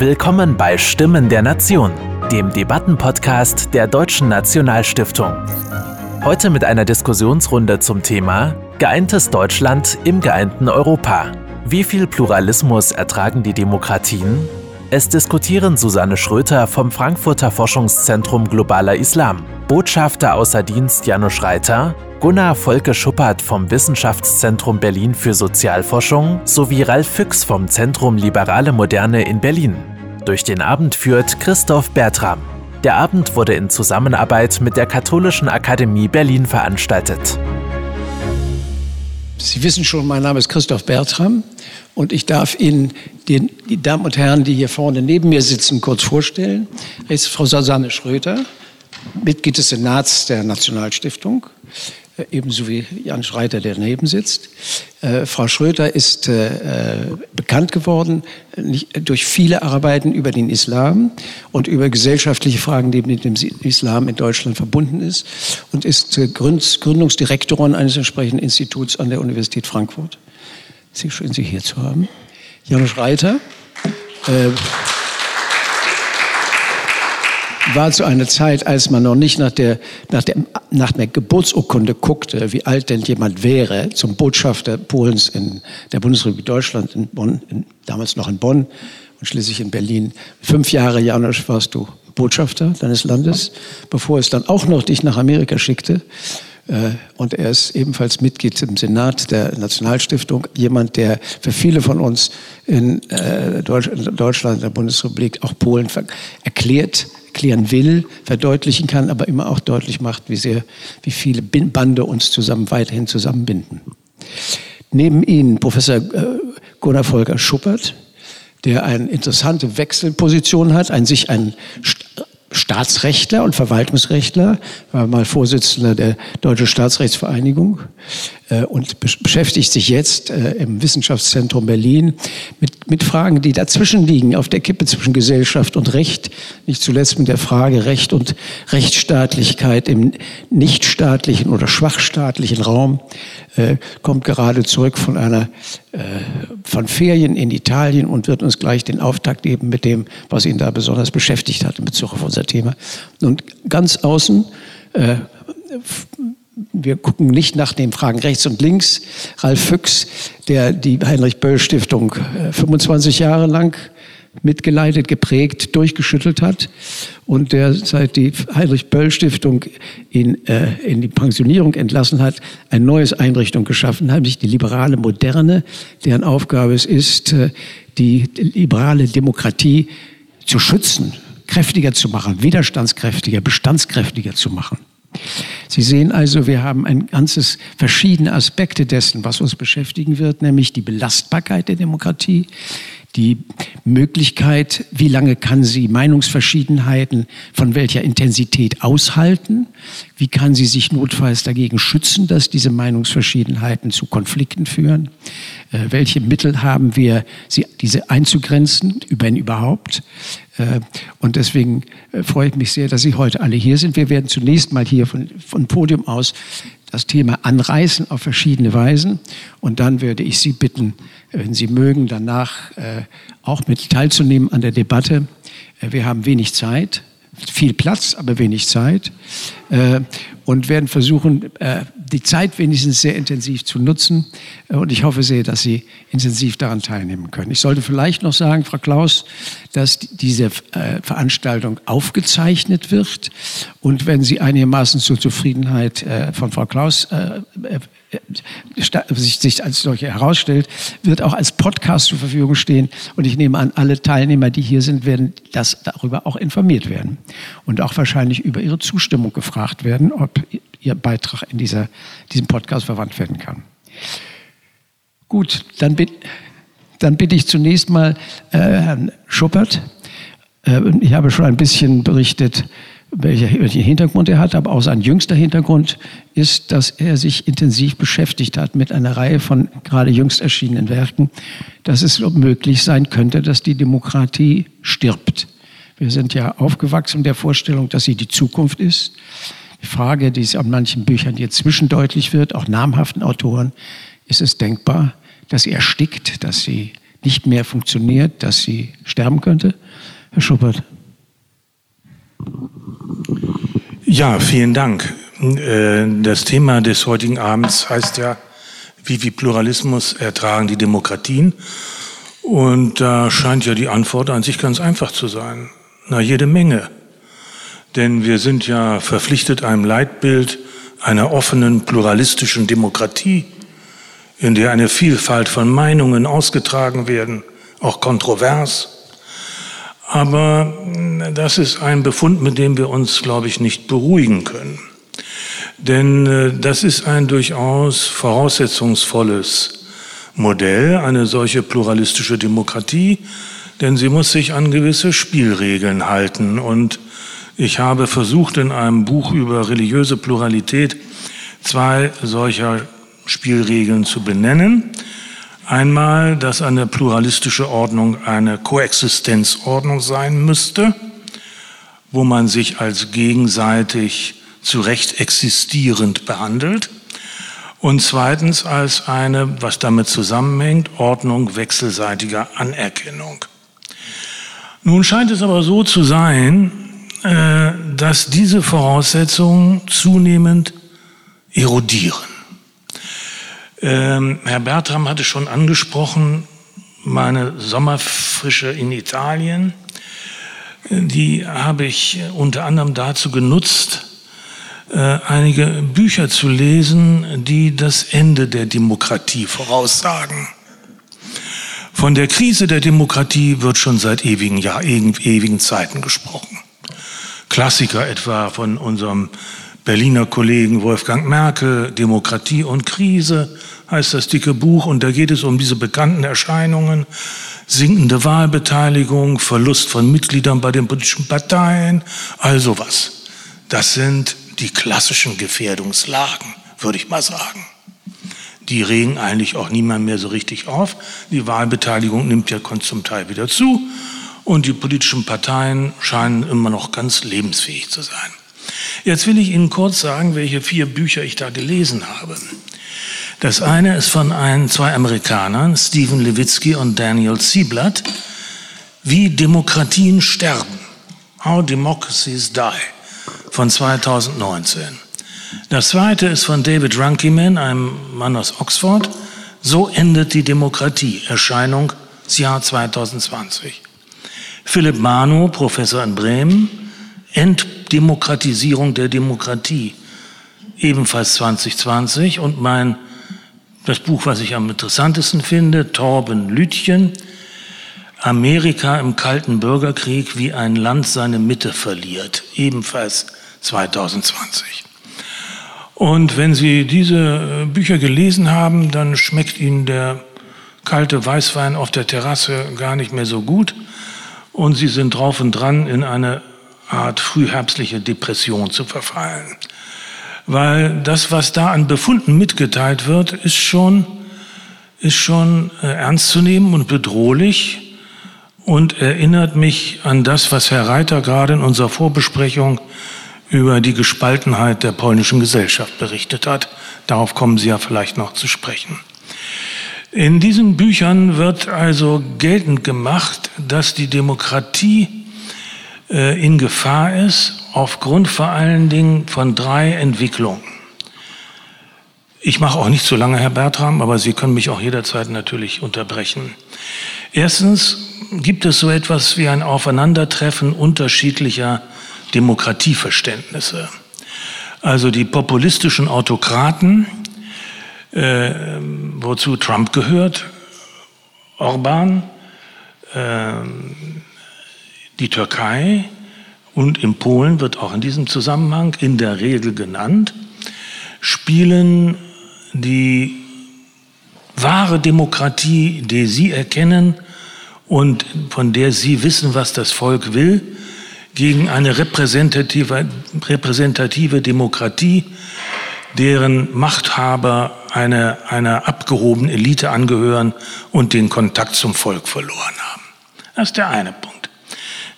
Willkommen bei Stimmen der Nation, dem Debattenpodcast der Deutschen Nationalstiftung. Heute mit einer Diskussionsrunde zum Thema Geeintes Deutschland im geeinten Europa. Wie viel Pluralismus ertragen die Demokratien? Es diskutieren Susanne Schröter vom Frankfurter Forschungszentrum Globaler Islam, Botschafter außer Dienst Janusz Reiter, Gunnar Volke Schuppert vom Wissenschaftszentrum Berlin für Sozialforschung sowie Ralf Füchs vom Zentrum Liberale Moderne in Berlin. Durch den Abend führt Christoph Bertram. Der Abend wurde in Zusammenarbeit mit der Katholischen Akademie Berlin veranstaltet. Sie wissen schon, mein Name ist Christoph Bertram und ich darf Ihnen den, die Damen und Herren, die hier vorne neben mir sitzen, kurz vorstellen. Ist Frau Susanne Schröter, Mitglied des Senats der Nationalstiftung. Ebenso wie Jan Schreiter, der daneben sitzt. Äh, Frau Schröter ist äh, äh bekannt geworden nicht, durch viele Arbeiten über den Islam und über gesellschaftliche Fragen, die mit dem Islam in Deutschland verbunden ist und ist äh, Gründ, Gründungsdirektorin eines entsprechenden Instituts an der Universität Frankfurt. Sehr schön, Sie hier zu haben. Jan Schreiter. Äh, war zu einer Zeit, als man noch nicht nach der, nach der, nach der Geburtsurkunde guckte, wie alt denn jemand wäre, zum Botschafter Polens in der Bundesrepublik Deutschland, in Bonn, in, damals noch in Bonn und schließlich in Berlin. Fünf Jahre, Janusz, warst du Botschafter deines Landes, bevor es dann auch noch dich nach Amerika schickte. Äh, und er ist ebenfalls Mitglied im Senat der Nationalstiftung, jemand, der für viele von uns in äh, Deutschland, in der Bundesrepublik, auch Polen erklärt, erklären will, verdeutlichen kann, aber immer auch deutlich macht, wie sehr, wie viele Bande uns zusammen weiterhin zusammenbinden. Neben Ihnen Professor äh, Gunnar Volker Schuppert, der eine interessante Wechselposition hat, ein sich ein Staatsrechtler und Verwaltungsrechtler, war mal Vorsitzender der Deutschen Staatsrechtsvereinigung äh, und beschäftigt sich jetzt äh, im Wissenschaftszentrum Berlin mit, mit Fragen, die dazwischen liegen, auf der Kippe zwischen Gesellschaft und Recht, nicht zuletzt mit der Frage Recht und Rechtsstaatlichkeit im nichtstaatlichen oder schwachstaatlichen Raum, äh, kommt gerade zurück von einer äh, von Ferien in Italien und wird uns gleich den Auftakt geben mit dem, was ihn da besonders beschäftigt hat in Bezug auf unser Thema. Und ganz außen äh, wir gucken nicht nach den Fragen rechts und links. Ralf Füchs, der die Heinrich-Böll-Stiftung 25 äh, Jahre lang mitgeleitet, geprägt, durchgeschüttelt hat und der seit die Heinrich-Böll-Stiftung in, äh, in die Pensionierung entlassen hat, eine neue Einrichtung geschaffen hat, nämlich die liberale Moderne, deren Aufgabe es ist, äh, die liberale Demokratie zu schützen, kräftiger zu machen, widerstandskräftiger, bestandskräftiger zu machen. Sie sehen also, wir haben ein ganzes verschiedene Aspekte dessen, was uns beschäftigen wird, nämlich die Belastbarkeit der Demokratie, die Möglichkeit, wie lange kann sie Meinungsverschiedenheiten von welcher Intensität aushalten, wie kann sie sich notfalls dagegen schützen, dass diese Meinungsverschiedenheiten zu Konflikten führen, äh, welche Mittel haben wir, sie, diese einzugrenzen, wenn überhaupt. Äh, und deswegen äh, freue ich mich sehr, dass Sie heute alle hier sind. Wir werden zunächst mal hier von, von Podium aus das Thema anreißen auf verschiedene Weisen. Und dann würde ich Sie bitten, wenn Sie mögen, danach äh, auch mit teilzunehmen an der Debatte. Äh, wir haben wenig Zeit, viel Platz, aber wenig Zeit. Äh, und werden versuchen, äh, die Zeit wenigstens sehr intensiv zu nutzen. Äh, und ich hoffe sehr, dass Sie intensiv daran teilnehmen können. Ich sollte vielleicht noch sagen, Frau Klaus, dass diese äh, Veranstaltung aufgezeichnet wird. Und wenn Sie einigermaßen zur Zufriedenheit von Frau Klaus sich, als solche herausstellt, wird auch als Podcast zur Verfügung stehen. Und ich nehme an, alle Teilnehmer, die hier sind, werden das darüber auch informiert werden und auch wahrscheinlich über ihre Zustimmung gefragt werden, ob ihr Beitrag in dieser, diesem Podcast verwandt werden kann. Gut, dann, bitte, dann bitte ich zunächst mal äh, Herrn Schuppert. Äh, ich habe schon ein bisschen berichtet, welchen Hintergrund er hat, aber auch sein jüngster Hintergrund ist, dass er sich intensiv beschäftigt hat mit einer Reihe von gerade jüngst erschienenen Werken, dass es möglich sein könnte, dass die Demokratie stirbt. Wir sind ja aufgewachsen der Vorstellung, dass sie die Zukunft ist. Die Frage, die es an manchen Büchern jetzt zwischendeutlich wird, auch namhaften Autoren, ist es denkbar, dass sie erstickt, dass sie nicht mehr funktioniert, dass sie sterben könnte? Herr Schuppert. Ja, vielen Dank. Äh, das Thema des heutigen Abends heißt ja, wie viel Pluralismus ertragen die Demokratien? Und da scheint ja die Antwort an sich ganz einfach zu sein. Na, jede Menge. Denn wir sind ja verpflichtet einem Leitbild einer offenen, pluralistischen Demokratie, in der eine Vielfalt von Meinungen ausgetragen werden, auch kontrovers. Aber das ist ein Befund, mit dem wir uns, glaube ich, nicht beruhigen können. Denn äh, das ist ein durchaus voraussetzungsvolles Modell, eine solche pluralistische Demokratie, denn sie muss sich an gewisse Spielregeln halten. Und ich habe versucht, in einem Buch über religiöse Pluralität zwei solcher Spielregeln zu benennen. Einmal, dass eine pluralistische Ordnung eine Koexistenzordnung sein müsste, wo man sich als gegenseitig zu Recht existierend behandelt. Und zweitens als eine, was damit zusammenhängt, Ordnung wechselseitiger Anerkennung. Nun scheint es aber so zu sein, äh, dass diese Voraussetzungen zunehmend erodieren. Ähm, Herr Bertram hatte schon angesprochen, meine Sommerfrische in Italien. Die habe ich unter anderem dazu genutzt, äh, einige Bücher zu lesen, die das Ende der Demokratie voraussagen. Von der Krise der Demokratie wird schon seit ewigen, ja, ewigen Zeiten gesprochen. Klassiker etwa von unserem Berliner Kollegen Wolfgang Merkel, Demokratie und Krise heißt das dicke Buch und da geht es um diese bekannten Erscheinungen, sinkende Wahlbeteiligung, Verlust von Mitgliedern bei den politischen Parteien, also was. Das sind die klassischen Gefährdungslagen, würde ich mal sagen. Die regen eigentlich auch niemand mehr so richtig auf. Die Wahlbeteiligung nimmt ja zum Teil wieder zu und die politischen Parteien scheinen immer noch ganz lebensfähig zu sein. Jetzt will ich Ihnen kurz sagen, welche vier Bücher ich da gelesen habe. Das eine ist von ein, zwei Amerikanern, Stephen Levitsky und Daniel Sieblatt, Wie Demokratien sterben. How Democracies Die von 2019. Das zweite ist von David Runciman, einem Mann aus Oxford. So endet die Demokratie. Erscheinung Jahr 2020. Philipp Manu, Professor in Bremen. Entdemokratisierung der Demokratie. Ebenfalls 2020. Und mein, das Buch, was ich am interessantesten finde, Torben Lütchen. Amerika im Kalten Bürgerkrieg, wie ein Land seine Mitte verliert. Ebenfalls 2020. Und wenn Sie diese äh, Bücher gelesen haben, dann schmeckt Ihnen der kalte Weißwein auf der Terrasse gar nicht mehr so gut und Sie sind drauf und dran, in eine Art frühherbstliche Depression zu verfallen. Weil das, was da an Befunden mitgeteilt wird, ist schon, ist schon äh, ernst zu nehmen und bedrohlich und erinnert mich an das, was Herr Reiter gerade in unserer Vorbesprechung über die Gespaltenheit der polnischen Gesellschaft berichtet hat. Darauf kommen Sie ja vielleicht noch zu sprechen. In diesen Büchern wird also geltend gemacht, dass die Demokratie äh, in Gefahr ist, aufgrund vor allen Dingen von drei Entwicklungen. Ich mache auch nicht so lange, Herr Bertram, aber Sie können mich auch jederzeit natürlich unterbrechen. Erstens gibt es so etwas wie ein Aufeinandertreffen unterschiedlicher Demokratieverständnisse. Also die populistischen Autokraten, äh, wozu Trump gehört, Orban, äh, die Türkei und in Polen wird auch in diesem Zusammenhang in der Regel genannt, spielen die wahre Demokratie, die sie erkennen und von der sie wissen, was das Volk will, gegen eine repräsentative, repräsentative Demokratie, deren Machthaber einer, einer abgehobenen Elite angehören und den Kontakt zum Volk verloren haben. Das ist der eine Punkt.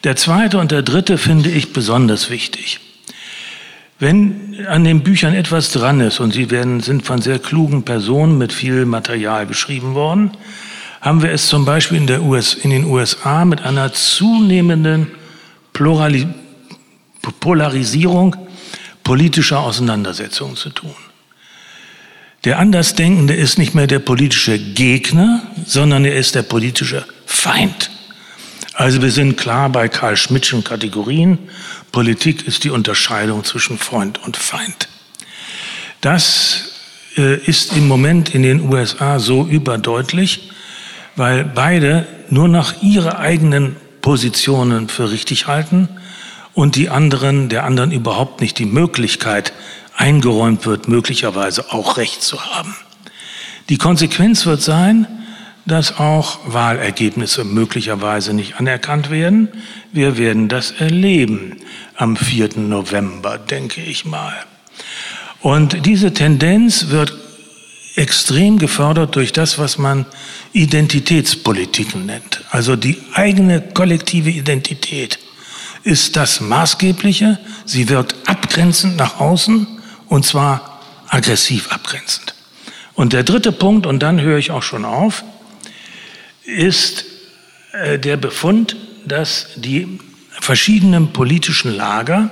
Der zweite und der dritte finde ich besonders wichtig. Wenn an den Büchern etwas dran ist, und sie werden, sind von sehr klugen Personen mit viel Material geschrieben worden, haben wir es zum Beispiel in, der US, in den USA mit einer zunehmenden Plurali Polarisierung politischer Auseinandersetzungen zu tun. Der Andersdenkende ist nicht mehr der politische Gegner, sondern er ist der politische Feind. Also wir sind klar bei Karl Schmidtschen Kategorien. Politik ist die Unterscheidung zwischen Freund und Feind. Das äh, ist im Moment in den USA so überdeutlich, weil beide nur nach ihre eigenen Positionen für richtig halten und die anderen, der anderen überhaupt nicht die Möglichkeit eingeräumt wird, möglicherweise auch Recht zu haben. Die Konsequenz wird sein, dass auch Wahlergebnisse möglicherweise nicht anerkannt werden. Wir werden das erleben am 4. November, denke ich mal. Und diese Tendenz wird extrem gefördert durch das, was man Identitätspolitiken nennt. Also die eigene kollektive Identität ist das Maßgebliche. Sie wirkt abgrenzend nach außen und zwar aggressiv abgrenzend. Und der dritte Punkt, und dann höre ich auch schon auf, ist äh, der Befund, dass die verschiedenen politischen Lager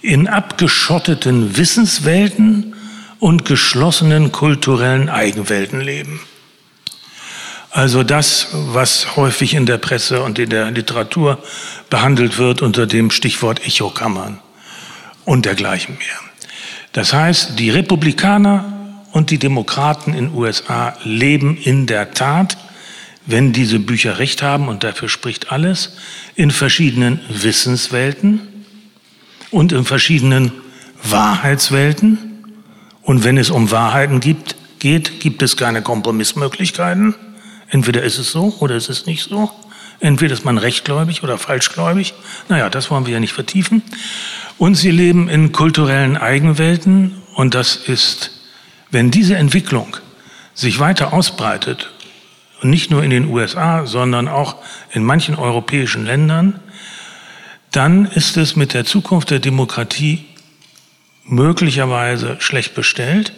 in abgeschotteten Wissenswelten und geschlossenen kulturellen Eigenwelten leben. Also das, was häufig in der Presse und in der Literatur behandelt wird unter dem Stichwort Echokammern und dergleichen mehr. Das heißt, die Republikaner und die Demokraten in USA leben in der Tat wenn diese Bücher recht haben, und dafür spricht alles, in verschiedenen Wissenswelten und in verschiedenen Wahrheitswelten. Und wenn es um Wahrheiten gibt, geht, gibt es keine Kompromissmöglichkeiten. Entweder ist es so oder ist es nicht so. Entweder ist man rechtgläubig oder falschgläubig. Naja, das wollen wir ja nicht vertiefen. Und sie leben in kulturellen Eigenwelten. Und das ist, wenn diese Entwicklung sich weiter ausbreitet und nicht nur in den USA, sondern auch in manchen europäischen Ländern, dann ist es mit der Zukunft der Demokratie möglicherweise schlecht bestellt,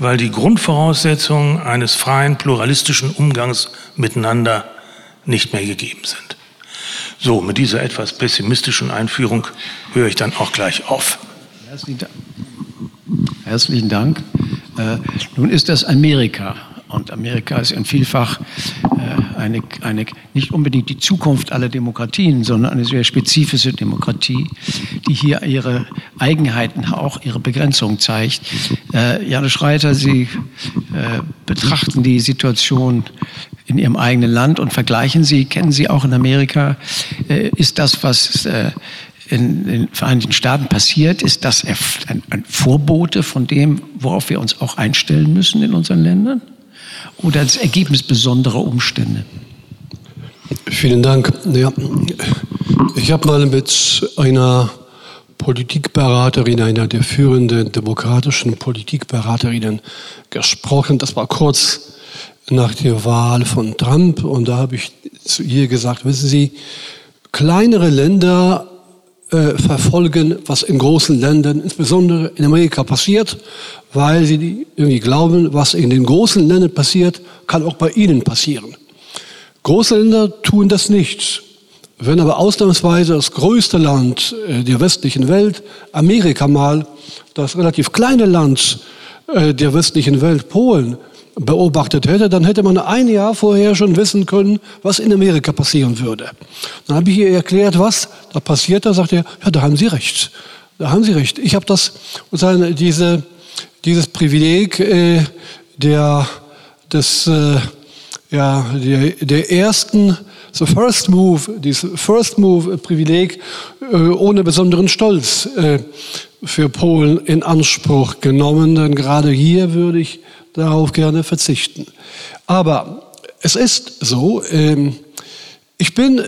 weil die Grundvoraussetzungen eines freien, pluralistischen Umgangs miteinander nicht mehr gegeben sind. So, mit dieser etwas pessimistischen Einführung höre ich dann auch gleich auf. Herzlichen Dank. Äh, nun ist das Amerika und Amerika ist in vielfach äh, eine, eine, nicht unbedingt die Zukunft aller Demokratien, sondern eine sehr spezifische Demokratie, die hier ihre Eigenheiten, auch ihre Begrenzung zeigt. Äh, Janusz Reiter, Sie äh, betrachten die Situation in Ihrem eigenen Land und vergleichen Sie, kennen Sie auch in Amerika, äh, ist das, was äh, in den Vereinigten Staaten passiert, ist das ein, ein Vorbote von dem, worauf wir uns auch einstellen müssen in unseren Ländern? Oder das Ergebnis besonderer Umstände? Vielen Dank. Ja, ich habe mal mit einer Politikberaterin, einer der führenden demokratischen Politikberaterinnen gesprochen. Das war kurz nach der Wahl von Trump und da habe ich zu ihr gesagt, wissen Sie, kleinere Länder äh, verfolgen, was in großen Ländern, insbesondere in Amerika passiert, weil sie irgendwie glauben, was in den großen Ländern passiert, kann auch bei ihnen passieren. Große Länder tun das nicht. Wenn aber ausnahmsweise das größte Land äh, der westlichen Welt, Amerika mal, das relativ kleine Land äh, der westlichen Welt, Polen, beobachtet hätte, dann hätte man ein Jahr vorher schon wissen können, was in Amerika passieren würde. Dann habe ich ihr erklärt, was da passiert. Da sagt er, ja, da haben Sie recht. Da haben Sie recht. Ich habe das, diese, dieses Privileg äh, der, des, äh, ja, der, der ersten, the first move, dieses first move Privileg äh, ohne besonderen Stolz äh, für Polen in Anspruch genommen. Denn gerade hier würde ich darauf gerne verzichten. Aber es ist so, ähm, ich bin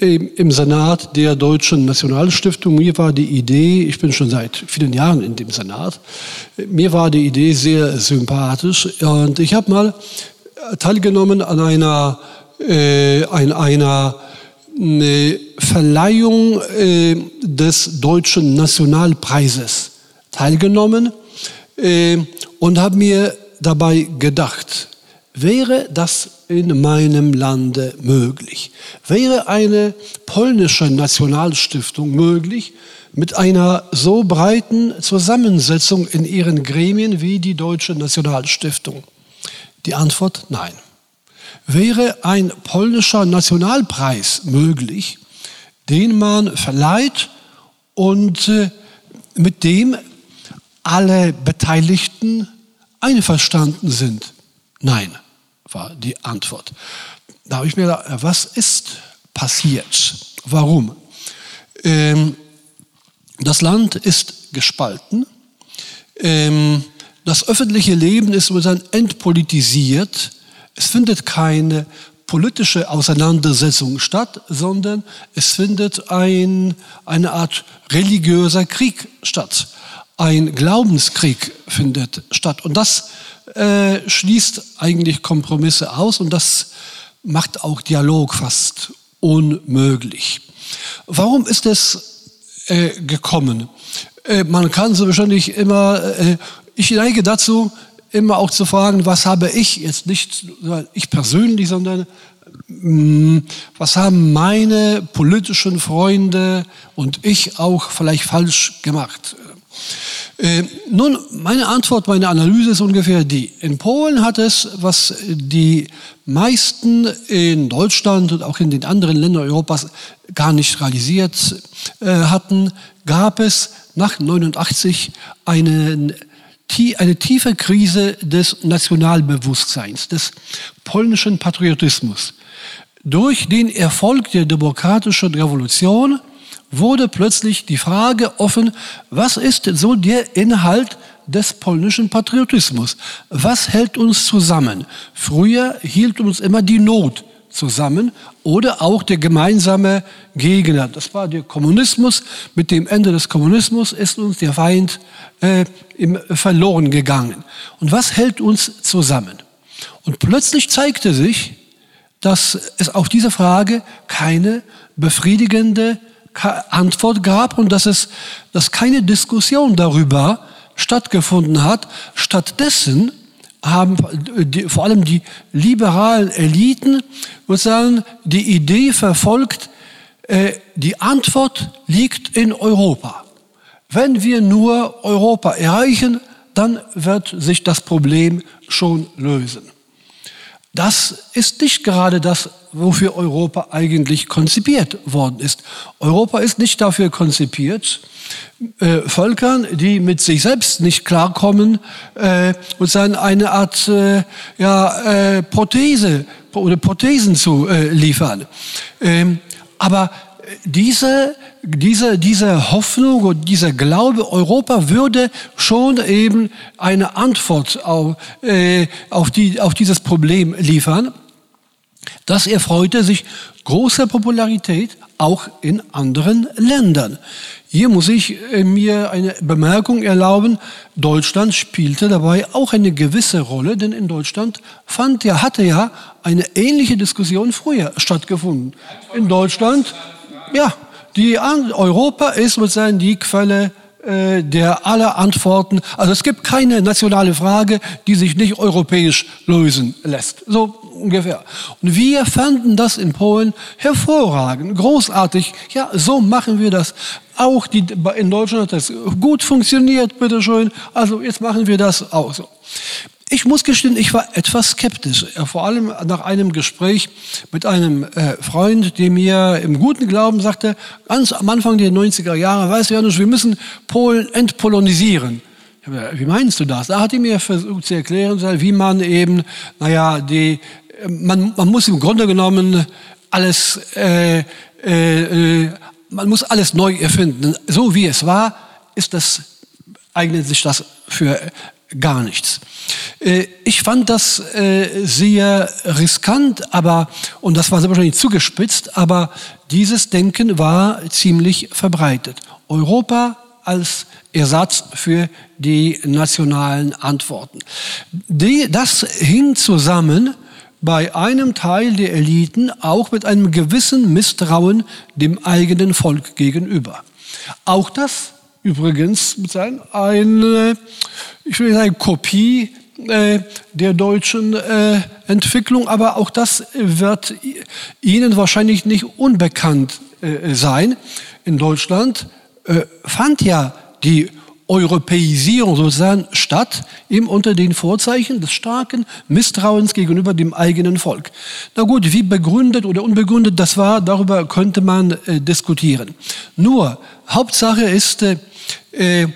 im Senat der Deutschen Nationalstiftung. Mir war die Idee, ich bin schon seit vielen Jahren in dem Senat, mir war die Idee sehr sympathisch und ich habe mal teilgenommen an einer, äh, an einer äh, Verleihung äh, des Deutschen Nationalpreises teilgenommen äh, und habe mir dabei gedacht, wäre das in meinem Lande möglich? Wäre eine polnische Nationalstiftung möglich mit einer so breiten Zusammensetzung in ihren Gremien wie die Deutsche Nationalstiftung? Die Antwort nein. Wäre ein polnischer Nationalpreis möglich, den man verleiht und äh, mit dem alle Beteiligten einverstanden sind? Nein, war die Antwort. Da habe ich mir gedacht, was ist passiert? Warum? Ähm, das Land ist gespalten. Ähm, das öffentliche Leben ist entpolitisiert. Es findet keine politische Auseinandersetzung statt, sondern es findet ein, eine Art religiöser Krieg statt. Ein Glaubenskrieg findet statt. Und das äh, schließt eigentlich Kompromisse aus und das macht auch Dialog fast unmöglich. Warum ist es äh, gekommen? Äh, man kann so wahrscheinlich immer, äh, ich neige dazu, immer auch zu fragen, was habe ich, jetzt nicht ich persönlich, sondern mm, was haben meine politischen Freunde und ich auch vielleicht falsch gemacht? Äh, nun, meine Antwort, meine Analyse ist ungefähr die. In Polen hat es, was die meisten in Deutschland und auch in den anderen Ländern Europas gar nicht realisiert äh, hatten, gab es nach 89 einen eine tiefe Krise des Nationalbewusstseins, des polnischen Patriotismus. Durch den Erfolg der demokratischen Revolution wurde plötzlich die Frage offen, was ist so der Inhalt des polnischen Patriotismus? Was hält uns zusammen? Früher hielt uns immer die Not zusammen oder auch der gemeinsame Gegner. Das war der Kommunismus. Mit dem Ende des Kommunismus ist uns der Feind äh, im, verloren gegangen. Und was hält uns zusammen? Und plötzlich zeigte sich, dass es auf diese Frage keine befriedigende Antwort gab und dass es, dass keine Diskussion darüber stattgefunden hat. Stattdessen haben die, vor allem die liberalen Eliten sozusagen die Idee verfolgt, äh, die Antwort liegt in Europa. Wenn wir nur Europa erreichen, dann wird sich das Problem schon lösen. Das ist nicht gerade das, wofür Europa eigentlich konzipiert worden ist. Europa ist nicht dafür konzipiert, äh, Völkern, die mit sich selbst nicht klarkommen, äh, und dann eine Art äh, ja, äh, Prothese oder Prothesen zu äh, liefern. Ähm, aber diese, diese, diese Hoffnung und dieser Glaube, Europa würde schon eben eine Antwort auf, äh, auf, die, auf dieses Problem liefern. Das erfreute sich großer Popularität auch in anderen Ländern. Hier muss ich äh, mir eine Bemerkung erlauben. Deutschland spielte dabei auch eine gewisse Rolle, denn in Deutschland fand ja, hatte ja eine ähnliche Diskussion früher stattgefunden. In Deutschland ja, die Europa ist sozusagen die Quelle äh, der aller Antworten. Also es gibt keine nationale Frage, die sich nicht europäisch lösen lässt. So ungefähr. Und wir fanden das in Polen hervorragend, großartig. Ja, so machen wir das. Auch die, in Deutschland hat das gut funktioniert, bitteschön. Also jetzt machen wir das auch so. Ich muss gestehen, ich war etwas skeptisch, äh, vor allem nach einem Gespräch mit einem äh, Freund, der mir im guten Glauben sagte, ganz am Anfang der 90er Jahre, weißt du, Janusz, wir müssen Polen entpolonisieren. Wie meinst du das? Da hat er mir versucht zu erklären, wie man eben, naja, die, man, man muss im Grunde genommen alles, äh, äh, äh man muss alles neu erfinden. So wie es war, ist das, eignet sich das für gar nichts. Äh, ich fand das äh, sehr riskant, aber, und das war sehr wahrscheinlich zugespitzt, aber dieses Denken war ziemlich verbreitet. Europa als Ersatz für die nationalen Antworten. Das hing zusammen bei einem Teil der Eliten auch mit einem gewissen Misstrauen dem eigenen Volk gegenüber. Auch das übrigens eine, ich will sagen, Kopie äh, der deutschen äh, Entwicklung, aber auch das wird Ihnen wahrscheinlich nicht unbekannt äh, sein. In Deutschland fand ja die Europäisierung sozusagen statt, eben unter den Vorzeichen des starken Misstrauens gegenüber dem eigenen Volk. Na gut, wie begründet oder unbegründet das war, darüber könnte man äh, diskutieren. Nur, Hauptsache ist, äh, äh,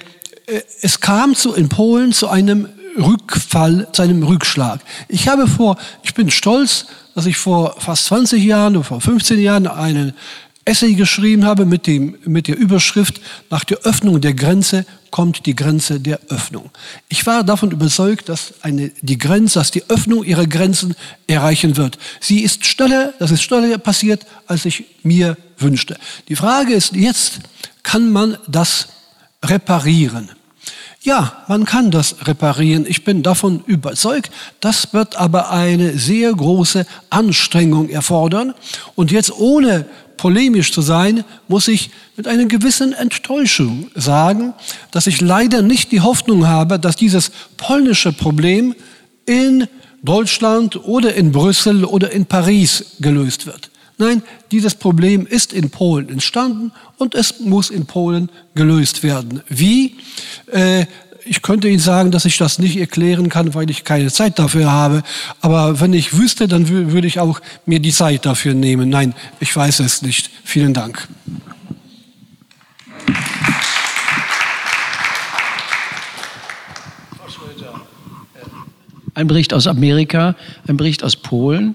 es kam zu, in Polen zu einem Rückfall, zu einem Rückschlag. Ich habe vor, ich bin stolz, dass ich vor fast 20 Jahren oder vor 15 Jahren einen Essay geschrieben habe mit, dem, mit der Überschrift Nach der Öffnung der Grenze kommt die Grenze der Öffnung. Ich war davon überzeugt, dass eine, die Grenze, dass die Öffnung ihrer Grenzen erreichen wird. Sie ist schneller, das ist schneller passiert, als ich mir wünschte. Die Frage ist jetzt, kann man das reparieren? Ja, man kann das reparieren. Ich bin davon überzeugt. Das wird aber eine sehr große Anstrengung erfordern. Und jetzt ohne polemisch zu sein, muss ich mit einer gewissen Enttäuschung sagen, dass ich leider nicht die Hoffnung habe, dass dieses polnische Problem in Deutschland oder in Brüssel oder in Paris gelöst wird. Nein, dieses Problem ist in Polen entstanden und es muss in Polen gelöst werden. Wie? Äh, ich könnte Ihnen sagen, dass ich das nicht erklären kann, weil ich keine Zeit dafür habe. Aber wenn ich wüsste, dann würde ich auch mir die Zeit dafür nehmen. Nein, ich weiß es nicht. Vielen Dank. Ein Bericht aus Amerika, ein Bericht aus Polen.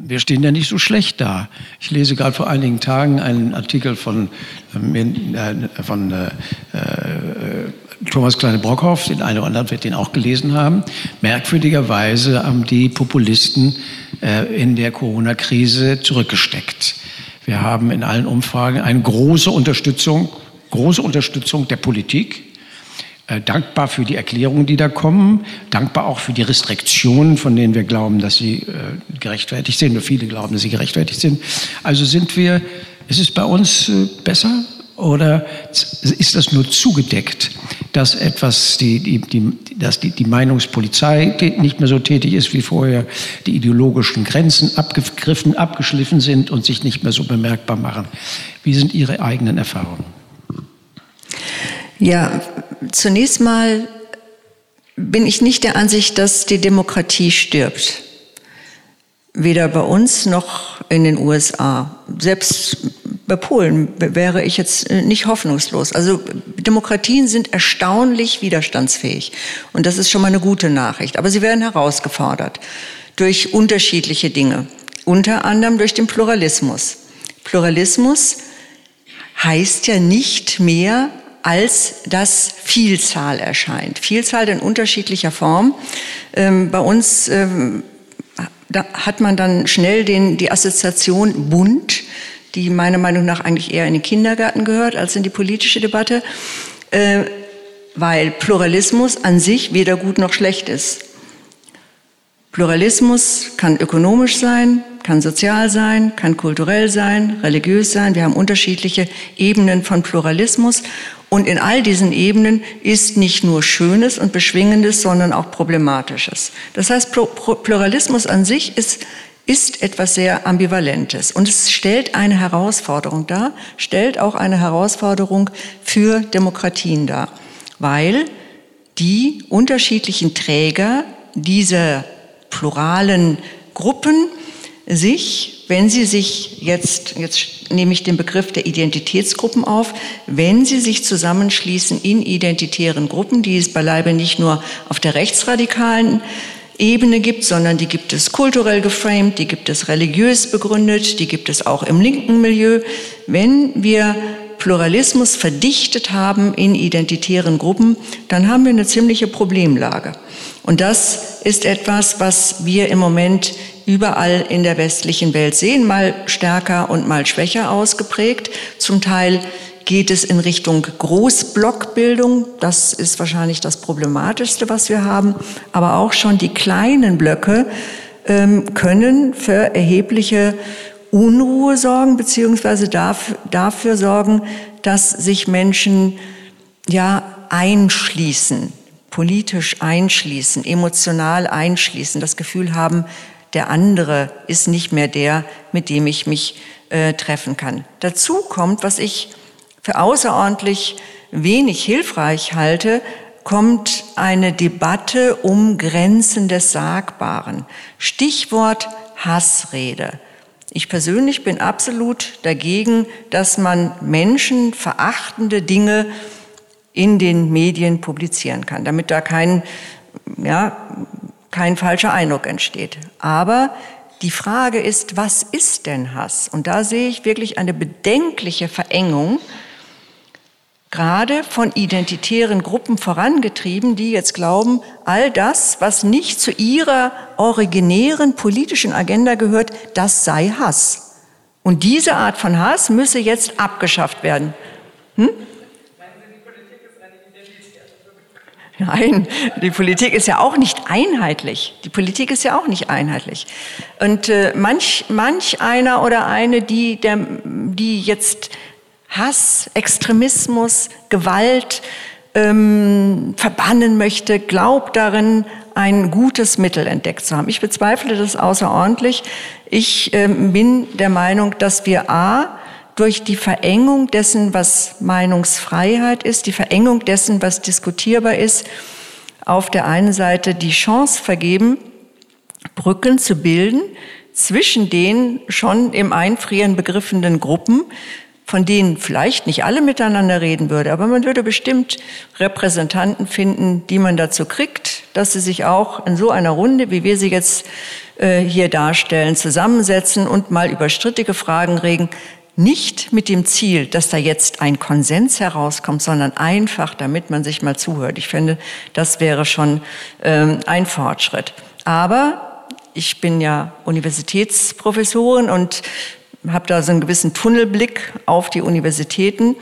Wir stehen ja nicht so schlecht da. Ich lese gerade vor einigen Tagen einen Artikel von, äh, von äh, äh, Thomas Kleine-Brockhoff, den einen oder anderen wird den auch gelesen haben. Merkwürdigerweise haben die Populisten äh, in der Corona-Krise zurückgesteckt. Wir haben in allen Umfragen eine große Unterstützung, große Unterstützung der Politik dankbar für die Erklärungen, die da kommen, dankbar auch für die Restriktionen, von denen wir glauben, dass sie äh, gerechtfertigt sind, oder viele glauben, dass sie gerechtfertigt sind. Also sind wir, ist es bei uns äh, besser oder ist das nur zugedeckt, dass etwas, die, die, die, dass die, die Meinungspolizei nicht mehr so tätig ist wie vorher, die ideologischen Grenzen abgegriffen, abgeschliffen sind und sich nicht mehr so bemerkbar machen? Wie sind Ihre eigenen Erfahrungen? Ja, zunächst mal bin ich nicht der Ansicht, dass die Demokratie stirbt. Weder bei uns noch in den USA. Selbst bei Polen wäre ich jetzt nicht hoffnungslos. Also Demokratien sind erstaunlich widerstandsfähig. Und das ist schon mal eine gute Nachricht. Aber sie werden herausgefordert durch unterschiedliche Dinge. Unter anderem durch den Pluralismus. Pluralismus heißt ja nicht mehr als das Vielzahl erscheint. Vielzahl in unterschiedlicher Form. Ähm, bei uns ähm, hat man dann schnell den, die Assoziation bunt, die meiner Meinung nach eigentlich eher in den Kindergarten gehört als in die politische Debatte, äh, weil Pluralismus an sich weder gut noch schlecht ist. Pluralismus kann ökonomisch sein, kann sozial sein, kann kulturell sein, religiös sein. Wir haben unterschiedliche Ebenen von Pluralismus und in all diesen Ebenen ist nicht nur Schönes und Beschwingendes, sondern auch Problematisches. Das heißt, Pluralismus an sich ist, ist etwas sehr Ambivalentes. Und es stellt eine Herausforderung dar, stellt auch eine Herausforderung für Demokratien dar, weil die unterschiedlichen Träger dieser pluralen Gruppen sich, wenn sie sich jetzt, jetzt nehme ich den Begriff der Identitätsgruppen auf, wenn sie sich zusammenschließen in identitären Gruppen, die es beileibe nicht nur auf der rechtsradikalen Ebene gibt, sondern die gibt es kulturell geframed, die gibt es religiös begründet, die gibt es auch im linken Milieu. Wenn wir Pluralismus verdichtet haben in identitären Gruppen, dann haben wir eine ziemliche Problemlage. Und das ist etwas, was wir im Moment überall in der westlichen Welt sehen, mal stärker und mal schwächer ausgeprägt. Zum Teil geht es in Richtung Großblockbildung. Das ist wahrscheinlich das Problematischste, was wir haben. Aber auch schon die kleinen Blöcke ähm, können für erhebliche Unruhe sorgen, beziehungsweise dafür, sorgen, dass sich Menschen ja einschließen politisch einschließen, emotional einschließen, das Gefühl haben, der andere ist nicht mehr der, mit dem ich mich äh, treffen kann. Dazu kommt, was ich für außerordentlich wenig hilfreich halte, kommt eine Debatte um Grenzen des Sagbaren. Stichwort Hassrede. Ich persönlich bin absolut dagegen, dass man menschenverachtende Dinge in den Medien publizieren kann, damit da kein, ja, kein falscher Eindruck entsteht. Aber die Frage ist, was ist denn Hass? Und da sehe ich wirklich eine bedenkliche Verengung, gerade von identitären Gruppen vorangetrieben, die jetzt glauben, all das, was nicht zu ihrer originären politischen Agenda gehört, das sei Hass. Und diese Art von Hass müsse jetzt abgeschafft werden. Hm? Nein, die Politik ist ja auch nicht einheitlich. Die Politik ist ja auch nicht einheitlich. Und äh, manch, manch einer oder eine, die, der, die jetzt Hass, Extremismus, Gewalt ähm, verbannen möchte, glaubt darin, ein gutes Mittel entdeckt zu haben. Ich bezweifle das außerordentlich. Ich ähm, bin der Meinung, dass wir a durch die Verengung dessen, was Meinungsfreiheit ist, die Verengung dessen, was diskutierbar ist, auf der einen Seite die Chance vergeben, Brücken zu bilden zwischen den schon im Einfrieren begriffenen Gruppen, von denen vielleicht nicht alle miteinander reden würde, aber man würde bestimmt Repräsentanten finden, die man dazu kriegt, dass sie sich auch in so einer Runde, wie wir sie jetzt äh, hier darstellen, zusammensetzen und mal über strittige Fragen reden, nicht mit dem Ziel, dass da jetzt ein Konsens herauskommt, sondern einfach, damit man sich mal zuhört. Ich finde, das wäre schon ähm, ein Fortschritt. Aber ich bin ja Universitätsprofessorin und habe da so einen gewissen Tunnelblick auf die Universitäten,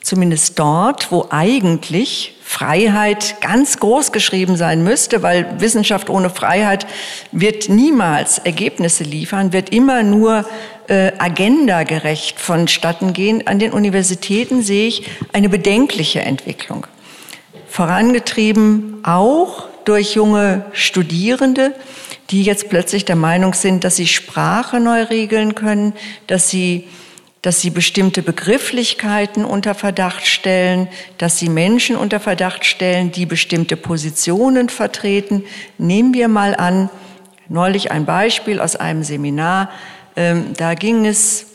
zumindest dort, wo eigentlich Freiheit ganz groß geschrieben sein müsste, weil Wissenschaft ohne Freiheit wird niemals Ergebnisse liefern, wird immer nur äh, agendagerecht vonstatten gehen. An den Universitäten sehe ich eine bedenkliche Entwicklung. Vorangetrieben auch durch junge Studierende, die jetzt plötzlich der Meinung sind, dass sie Sprache neu regeln können, dass sie dass sie bestimmte Begrifflichkeiten unter Verdacht stellen, dass sie Menschen unter Verdacht stellen, die bestimmte Positionen vertreten. Nehmen wir mal an, neulich ein Beispiel aus einem Seminar, da ging es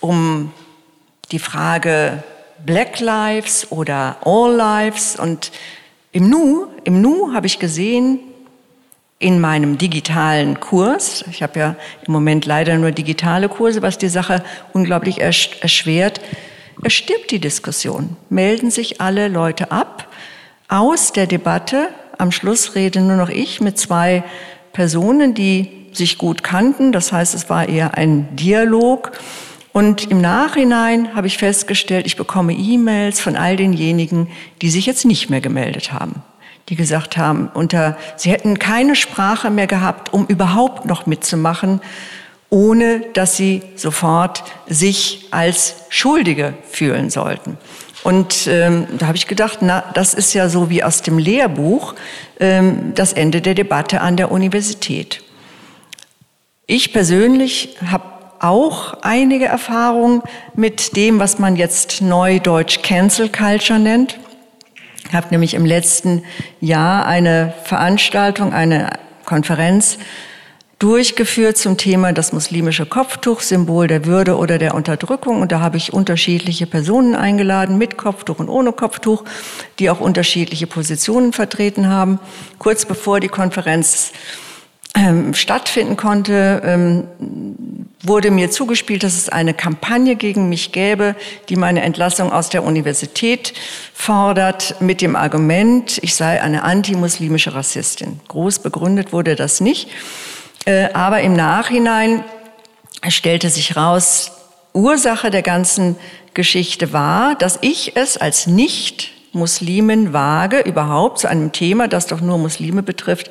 um die Frage Black Lives oder All Lives und im Nu, im Nu habe ich gesehen, in meinem digitalen Kurs, ich habe ja im Moment leider nur digitale Kurse, was die Sache unglaublich erschwert, es stirbt die Diskussion. Melden sich alle Leute ab aus der Debatte. Am Schluss rede nur noch ich mit zwei Personen, die sich gut kannten. Das heißt, es war eher ein Dialog. Und im Nachhinein habe ich festgestellt, ich bekomme E-Mails von all denjenigen, die sich jetzt nicht mehr gemeldet haben die gesagt haben, unter, sie hätten keine Sprache mehr gehabt, um überhaupt noch mitzumachen, ohne dass sie sofort sich als Schuldige fühlen sollten. Und ähm, da habe ich gedacht, na, das ist ja so wie aus dem Lehrbuch ähm, das Ende der Debatte an der Universität. Ich persönlich habe auch einige Erfahrungen mit dem, was man jetzt neudeutsch Cancel Culture nennt. Ich habe nämlich im letzten Jahr eine Veranstaltung, eine Konferenz durchgeführt zum Thema das muslimische Kopftuch, Symbol der Würde oder der Unterdrückung. Und da habe ich unterschiedliche Personen eingeladen, mit Kopftuch und ohne Kopftuch, die auch unterschiedliche Positionen vertreten haben. Kurz bevor die Konferenz ähm, stattfinden konnte, ähm, wurde mir zugespielt, dass es eine Kampagne gegen mich gäbe, die meine Entlassung aus der Universität fordert, mit dem Argument, ich sei eine antimuslimische Rassistin. Groß begründet wurde das nicht, äh, aber im Nachhinein stellte sich raus, Ursache der ganzen Geschichte war, dass ich es als nicht Muslimen wage, überhaupt zu einem Thema, das doch nur Muslime betrifft,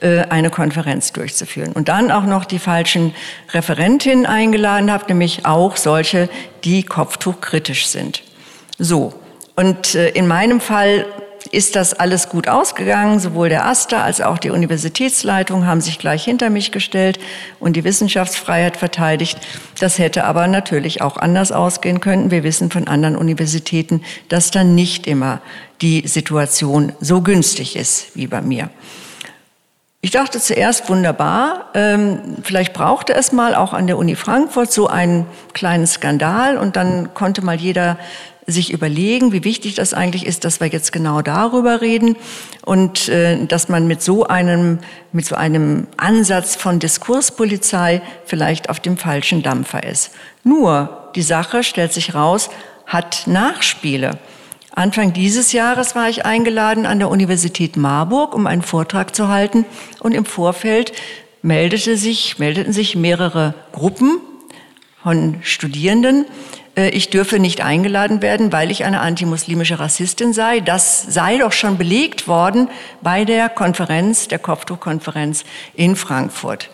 äh, eine Konferenz durchzuführen. Und dann auch noch die falschen Referentinnen eingeladen habe, nämlich auch solche, die kopftuchkritisch sind. So. Und äh, in meinem Fall ist das alles gut ausgegangen. Sowohl der AStA als auch die Universitätsleitung haben sich gleich hinter mich gestellt und die Wissenschaftsfreiheit verteidigt. Das hätte aber natürlich auch anders ausgehen können. Wir wissen von anderen Universitäten, dass dann nicht immer die Situation so günstig ist wie bei mir. Ich dachte zuerst wunderbar, ähm, vielleicht brauchte es mal auch an der Uni Frankfurt so einen kleinen Skandal und dann konnte mal jeder sich überlegen, wie wichtig das eigentlich ist, dass wir jetzt genau darüber reden und äh, dass man mit so einem mit so einem Ansatz von Diskurspolizei vielleicht auf dem falschen Dampfer ist. Nur die Sache stellt sich raus, hat Nachspiele. Anfang dieses Jahres war ich eingeladen an der Universität Marburg, um einen Vortrag zu halten. Und im Vorfeld meldete sich, meldeten sich mehrere Gruppen von Studierenden. Äh, ich dürfe nicht eingeladen werden, weil ich eine antimuslimische Rassistin sei. Das sei doch schon belegt worden bei der Konferenz, der Kopftuchkonferenz in Frankfurt.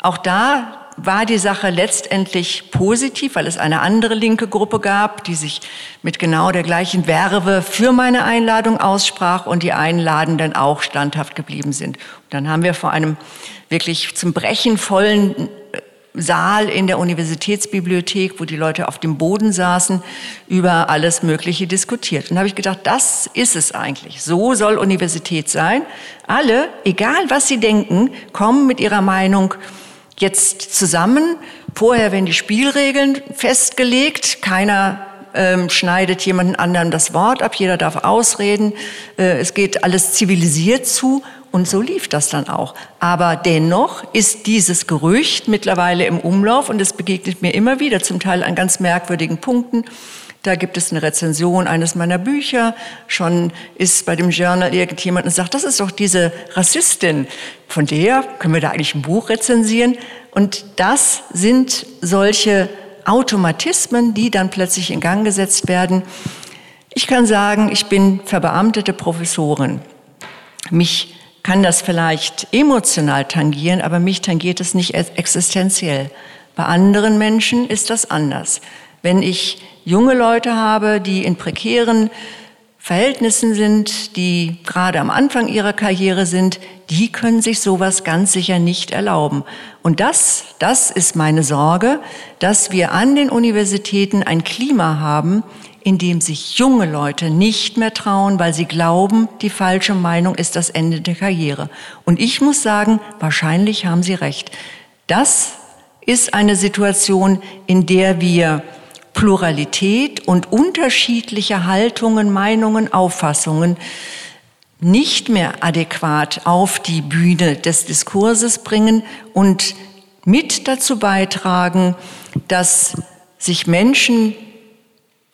Auch da war die Sache letztendlich positiv, weil es eine andere linke Gruppe gab, die sich mit genau der gleichen Werbe für meine Einladung aussprach und die Einladenden auch standhaft geblieben sind. Und dann haben wir vor einem wirklich zum Brechen vollen äh, Saal in der Universitätsbibliothek, wo die Leute auf dem Boden saßen, über alles Mögliche diskutiert. Und da habe ich gedacht, das ist es eigentlich. So soll Universität sein. Alle, egal was sie denken, kommen mit ihrer Meinung jetzt zusammen. Vorher werden die Spielregeln festgelegt. Keiner ähm, schneidet jemanden anderen das Wort ab. Jeder darf ausreden. Äh, es geht alles zivilisiert zu. Und so lief das dann auch. Aber dennoch ist dieses Gerücht mittlerweile im Umlauf und es begegnet mir immer wieder, zum Teil an ganz merkwürdigen Punkten. Da gibt es eine Rezension eines meiner Bücher. Schon ist bei dem Journal irgendjemand und sagt, das ist doch diese Rassistin. Von der können wir da eigentlich ein Buch rezensieren. Und das sind solche Automatismen, die dann plötzlich in Gang gesetzt werden. Ich kann sagen, ich bin verbeamtete Professorin. Mich kann das vielleicht emotional tangieren, aber mich tangiert es nicht existenziell. Bei anderen Menschen ist das anders. Wenn ich junge Leute habe, die in prekären Verhältnissen sind, die gerade am Anfang ihrer Karriere sind, die können sich sowas ganz sicher nicht erlauben. Und das, das ist meine Sorge, dass wir an den Universitäten ein Klima haben, in dem sich junge Leute nicht mehr trauen, weil sie glauben, die falsche Meinung ist das Ende der Karriere. Und ich muss sagen, wahrscheinlich haben Sie recht. Das ist eine Situation, in der wir Pluralität und unterschiedliche Haltungen, Meinungen, Auffassungen nicht mehr adäquat auf die Bühne des Diskurses bringen und mit dazu beitragen, dass sich Menschen,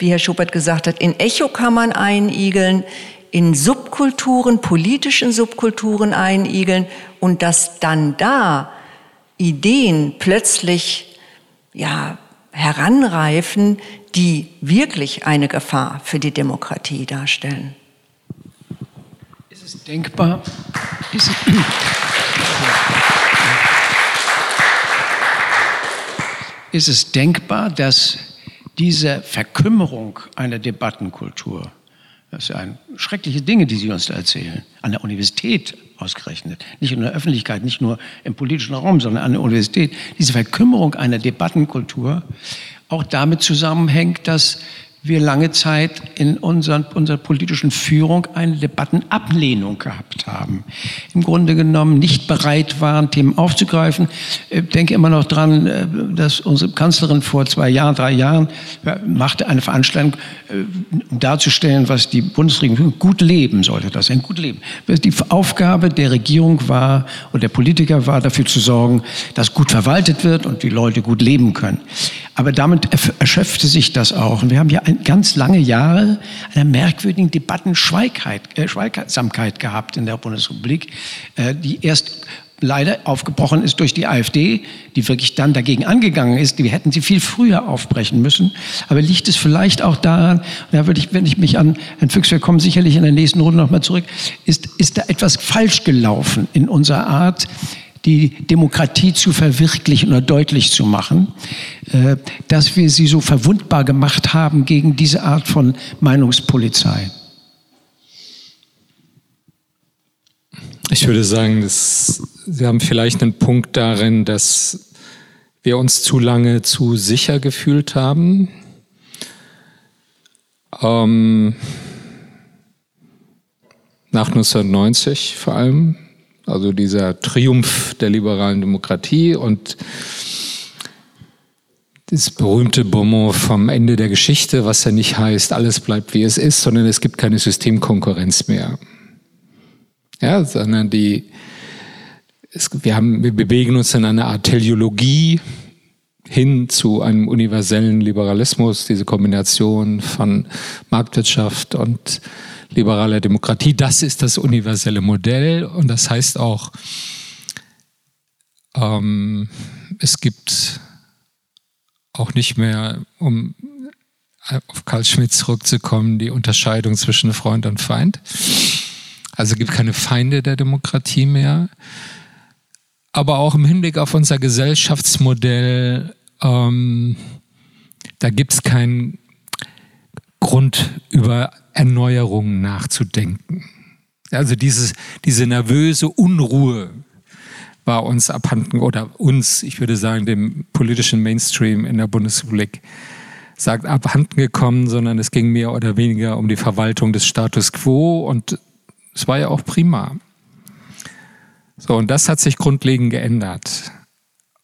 wie Herr Schubert gesagt hat, in Echokammern einigeln, in Subkulturen, politischen Subkulturen einigeln und dass dann da Ideen plötzlich ja heranreifen, die wirklich eine Gefahr für die Demokratie darstellen. Ist es denkbar? Ist es, ist es denkbar, dass diese Verkümmerung einer Debattenkultur, das sind ja schreckliche Dinge, die Sie uns da erzählen, an der Universität ausgerechnet, nicht in der Öffentlichkeit, nicht nur im politischen Raum, sondern an der Universität, diese Verkümmerung einer Debattenkultur auch damit zusammenhängt, dass wir lange Zeit in unseren, unserer politischen Führung eine Debattenablehnung gehabt haben. Im Grunde genommen nicht bereit waren, Themen aufzugreifen. Ich denke immer noch dran, äh, dass unsere Kanzlerin vor zwei Jahren, drei Jahren machte eine Veranstaltung, äh, um darzustellen, was die Bundesregierung gut leben sollte. Das ein gut leben. Die Aufgabe der Regierung war und der Politiker war, dafür zu sorgen, dass gut verwaltet wird und die Leute gut leben können. Aber damit erschöpfte sich das auch. Und wir haben ja ganz lange Jahre einer merkwürdigen Debattenschweigsamkeit äh, Schweigsamkeit gehabt in der Bundesrepublik, äh, die erst leider aufgebrochen ist durch die AfD, die wirklich dann dagegen angegangen ist. Die hätten sie viel früher aufbrechen müssen. Aber liegt es vielleicht auch daran, da würde ich, wenn ich mich an Herrn Füchs, wir kommen sicherlich in der nächsten Runde nochmal zurück, ist, ist da etwas falsch gelaufen in unserer Art, die Demokratie zu verwirklichen oder deutlich zu machen, äh, dass wir sie so verwundbar gemacht haben gegen diese Art von Meinungspolizei. Ich würde sagen, dass Sie haben vielleicht einen Punkt darin, dass wir uns zu lange zu sicher gefühlt haben. Ähm, nach 1990 vor allem, also dieser Triumph der liberalen Demokratie und das berühmte Bonmot vom Ende der Geschichte, was ja nicht heißt, alles bleibt wie es ist, sondern es gibt keine Systemkonkurrenz mehr. Ja, sondern die, es, wir, haben, wir bewegen uns in einer Art Teleologie hin zu einem universellen Liberalismus, diese Kombination von Marktwirtschaft und liberaler Demokratie. Das ist das universelle Modell und das heißt auch, ähm, es gibt auch nicht mehr, um auf Karl Schmidt zurückzukommen, die Unterscheidung zwischen Freund und Feind. Also gibt keine Feinde der Demokratie mehr. Aber auch im Hinblick auf unser Gesellschaftsmodell, ähm, da gibt es keinen Grund, über Erneuerungen nachzudenken. Also dieses, diese nervöse Unruhe, war uns abhanden, oder uns, ich würde sagen, dem politischen Mainstream in der Bundesrepublik, sagt abhanden gekommen, sondern es ging mehr oder weniger um die Verwaltung des Status quo und es war ja auch prima. So, und das hat sich grundlegend geändert.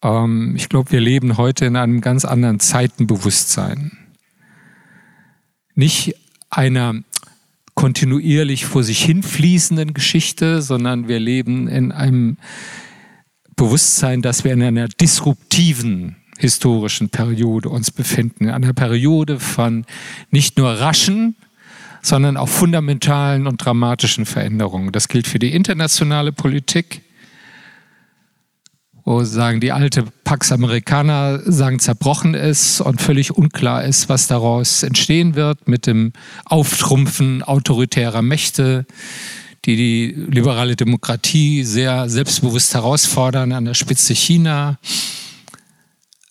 Ähm, ich glaube, wir leben heute in einem ganz anderen Zeitenbewusstsein. Nicht einer kontinuierlich vor sich hinfließenden Geschichte, sondern wir leben in einem Bewusstsein, dass wir in einer disruptiven historischen Periode uns befinden. In einer Periode von nicht nur raschen, sondern auch fundamentalen und dramatischen Veränderungen. Das gilt für die internationale Politik, wo sagen die alte Pax Americana sagen zerbrochen ist und völlig unklar ist, was daraus entstehen wird mit dem Auftrumpfen autoritärer Mächte, die die liberale Demokratie sehr selbstbewusst herausfordern, an der Spitze China,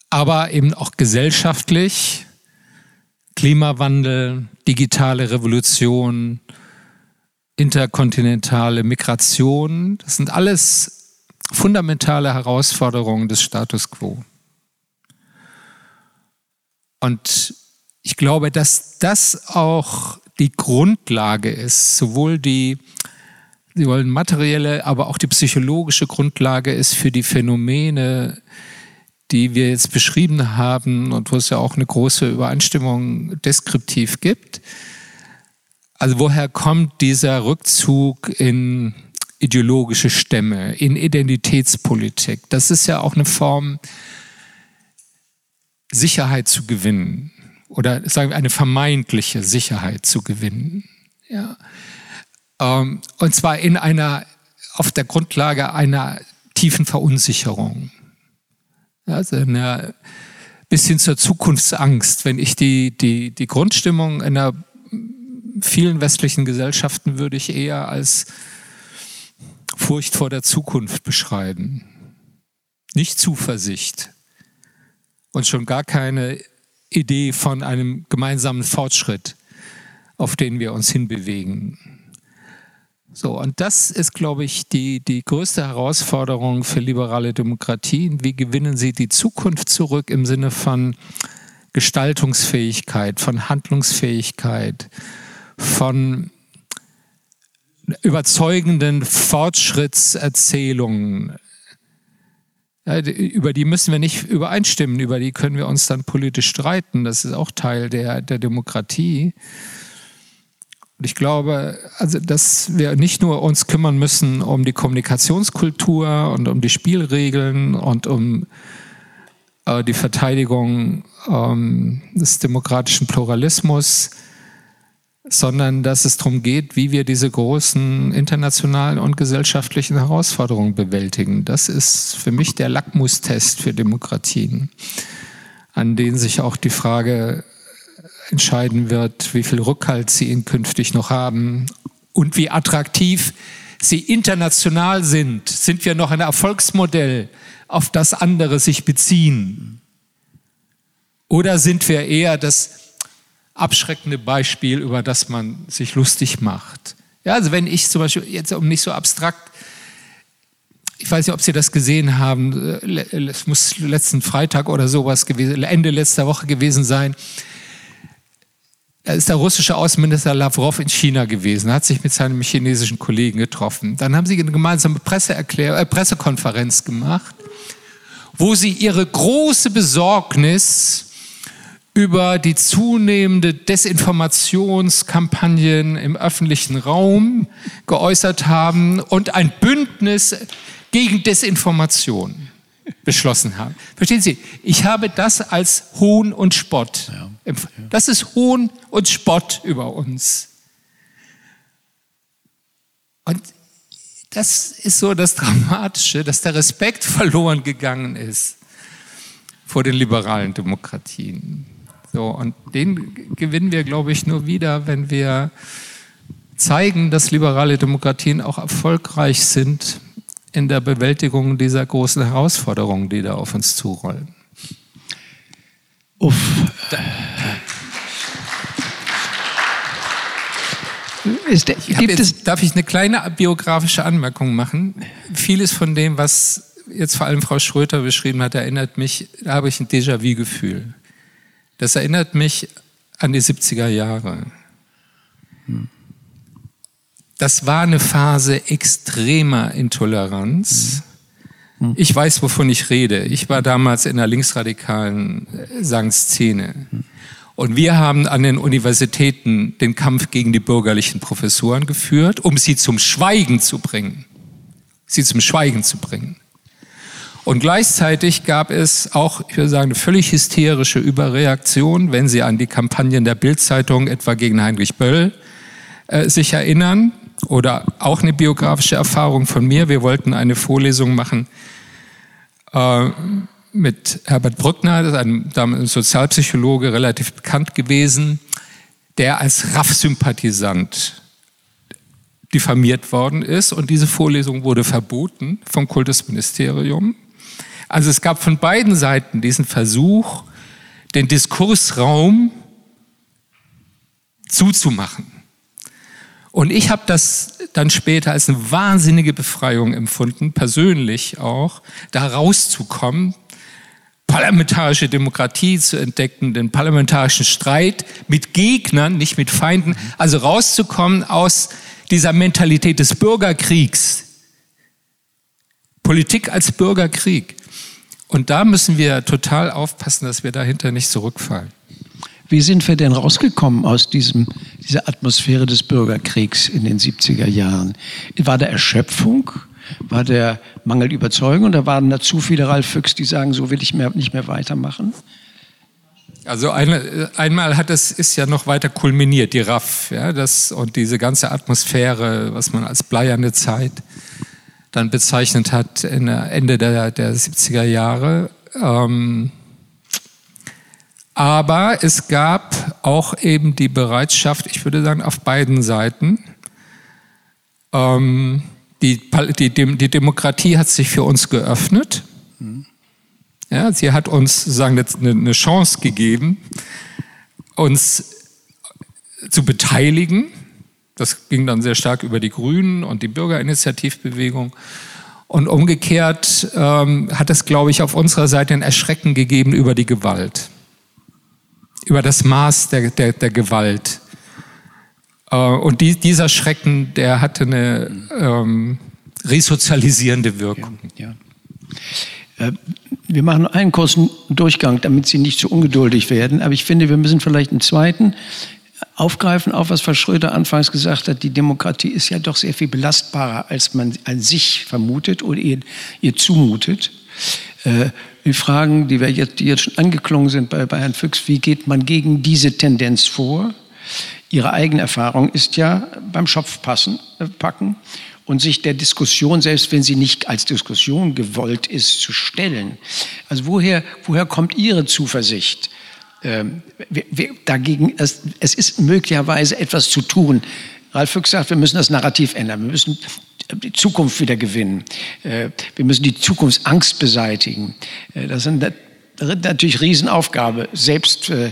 aber eben auch gesellschaftlich, Klimawandel, digitale Revolution, interkontinentale Migration, das sind alles fundamentale Herausforderungen des Status quo. Und ich glaube, dass das auch die Grundlage ist, sowohl die Sie wollen materielle, aber auch die psychologische Grundlage ist für die Phänomene, die wir jetzt beschrieben haben und wo es ja auch eine große Übereinstimmung deskriptiv gibt. Also woher kommt dieser Rückzug in ideologische Stämme, in Identitätspolitik? Das ist ja auch eine Form, Sicherheit zu gewinnen oder sagen wir eine vermeintliche Sicherheit zu gewinnen. Ja. Ähm, und zwar in einer, auf der Grundlage einer tiefen Verunsicherung. Also einer, bis hin zur Zukunftsangst. Wenn ich die, die, die Grundstimmung in der vielen westlichen Gesellschaften würde ich eher als Furcht vor der Zukunft beschreiben. Nicht Zuversicht. Und schon gar keine Idee von einem gemeinsamen Fortschritt, auf den wir uns hinbewegen. So, und das ist, glaube ich, die, die größte Herausforderung für liberale Demokratien. Wie gewinnen sie die Zukunft zurück im Sinne von Gestaltungsfähigkeit, von Handlungsfähigkeit, von überzeugenden Fortschrittserzählungen. Ja, über die müssen wir nicht übereinstimmen, über die können wir uns dann politisch streiten. Das ist auch Teil der, der Demokratie. Und ich glaube, also, dass wir nicht nur uns kümmern müssen um die Kommunikationskultur und um die Spielregeln und um äh, die Verteidigung ähm, des demokratischen Pluralismus, sondern dass es darum geht, wie wir diese großen internationalen und gesellschaftlichen Herausforderungen bewältigen. Das ist für mich der Lackmustest für Demokratien, an denen sich auch die Frage entscheiden wird, wie viel Rückhalt sie künftig noch haben und wie attraktiv sie international sind. Sind wir noch ein Erfolgsmodell, auf das andere sich beziehen? Oder sind wir eher das abschreckende Beispiel, über das man sich lustig macht? Ja, also wenn ich zum Beispiel, jetzt um nicht so abstrakt ich weiß nicht, ob Sie das gesehen haben, es muss letzten Freitag oder sowas gewesen, Ende letzter Woche gewesen sein. Da ist der russische Außenminister Lavrov in China gewesen, hat sich mit seinem chinesischen Kollegen getroffen. Dann haben sie eine gemeinsame Presseerklär äh, Pressekonferenz gemacht, wo sie ihre große Besorgnis über die zunehmende Desinformationskampagnen im öffentlichen Raum geäußert haben und ein Bündnis gegen Desinformation beschlossen haben. Verstehen Sie? Ich habe das als Hohn und Spott. Ja, ja. Das ist Hohn und Spott über uns. Und das ist so das Dramatische, dass der Respekt verloren gegangen ist vor den liberalen Demokratien. So, und den gewinnen wir, glaube ich, nur wieder, wenn wir zeigen, dass liberale Demokratien auch erfolgreich sind in der Bewältigung dieser großen Herausforderungen, die da auf uns zurollen. Uff. Ist, ich jetzt, darf ich eine kleine biografische Anmerkung machen? Vieles von dem, was jetzt vor allem Frau Schröter beschrieben hat, erinnert mich, da habe ich ein Déjà-vu-Gefühl. Das erinnert mich an die 70er Jahre. Das war eine Phase extremer Intoleranz. Ich weiß, wovon ich rede. Ich war damals in der linksradikalen äh, sagen, Szene. Und wir haben an den Universitäten den Kampf gegen die bürgerlichen Professoren geführt, um sie zum Schweigen zu bringen. Sie zum Schweigen zu bringen. Und gleichzeitig gab es auch, ich würde sagen, eine völlig hysterische Überreaktion, wenn Sie an die Kampagnen der Bildzeitung etwa gegen Heinrich Böll äh, sich erinnern oder auch eine biografische Erfahrung von mir. Wir wollten eine Vorlesung machen äh, mit Herbert Brückner, das ist ein, ein Sozialpsychologe, relativ bekannt gewesen, der als RAF-Sympathisant diffamiert worden ist. Und diese Vorlesung wurde verboten vom Kultusministerium. Also es gab von beiden Seiten diesen Versuch, den Diskursraum zuzumachen. Und ich habe das dann später als eine wahnsinnige Befreiung empfunden, persönlich auch, da rauszukommen, parlamentarische Demokratie zu entdecken, den parlamentarischen Streit mit Gegnern, nicht mit Feinden, also rauszukommen aus dieser Mentalität des Bürgerkriegs. Politik als Bürgerkrieg. Und da müssen wir total aufpassen, dass wir dahinter nicht zurückfallen. Wie sind wir denn rausgekommen aus diesem, dieser Atmosphäre des Bürgerkriegs in den 70er Jahren? War der Erschöpfung? War der Mangel Überzeugung oder waren da zu viele Ralf Füchs, die sagen, so will ich mehr, nicht mehr weitermachen? Also eine, einmal hat es ist ja noch weiter kulminiert, die RAF, ja, das, und diese ganze Atmosphäre, was man als bleierne Zeit dann bezeichnet hat, Ende der, der 70er Jahre. Ähm, aber es gab auch eben die Bereitschaft, ich würde sagen, auf beiden Seiten. Ähm, die, die, die, Demokratie hat sich für uns geöffnet. Ja, sie hat uns sagen, eine, eine Chance gegeben, uns zu beteiligen. Das ging dann sehr stark über die Grünen und die Bürgerinitiativbewegung. Und umgekehrt ähm, hat es, glaube ich, auf unserer Seite ein Erschrecken gegeben über die Gewalt über das Maß der, der, der Gewalt. Äh, und die, dieser Schrecken, der hatte eine ähm, resozialisierende Wirkung. Ja, ja. Äh, wir machen einen kurzen Durchgang, damit Sie nicht zu ungeduldig werden. Aber ich finde, wir müssen vielleicht einen zweiten aufgreifen, auf was Frau Schröder anfangs gesagt hat. Die Demokratie ist ja doch sehr viel belastbarer, als man an sich vermutet oder ihr, ihr zumutet. Äh, die Fragen, die, wir jetzt, die jetzt schon angeklungen sind bei, bei Herrn Füchs, wie geht man gegen diese Tendenz vor? Ihre eigene Erfahrung ist ja beim Schopf passen, äh, packen und sich der Diskussion, selbst wenn sie nicht als Diskussion gewollt ist, zu stellen. Also woher, woher kommt Ihre Zuversicht? Ähm, wir, wir, dagegen, es, es ist möglicherweise etwas zu tun. Ralf Füchs sagt, wir müssen das Narrativ ändern. Wir müssen die Zukunft wieder gewinnen. Äh, wir müssen die Zukunftsangst beseitigen. Äh, das sind natürlich Riesenaufgabe, selbst, äh,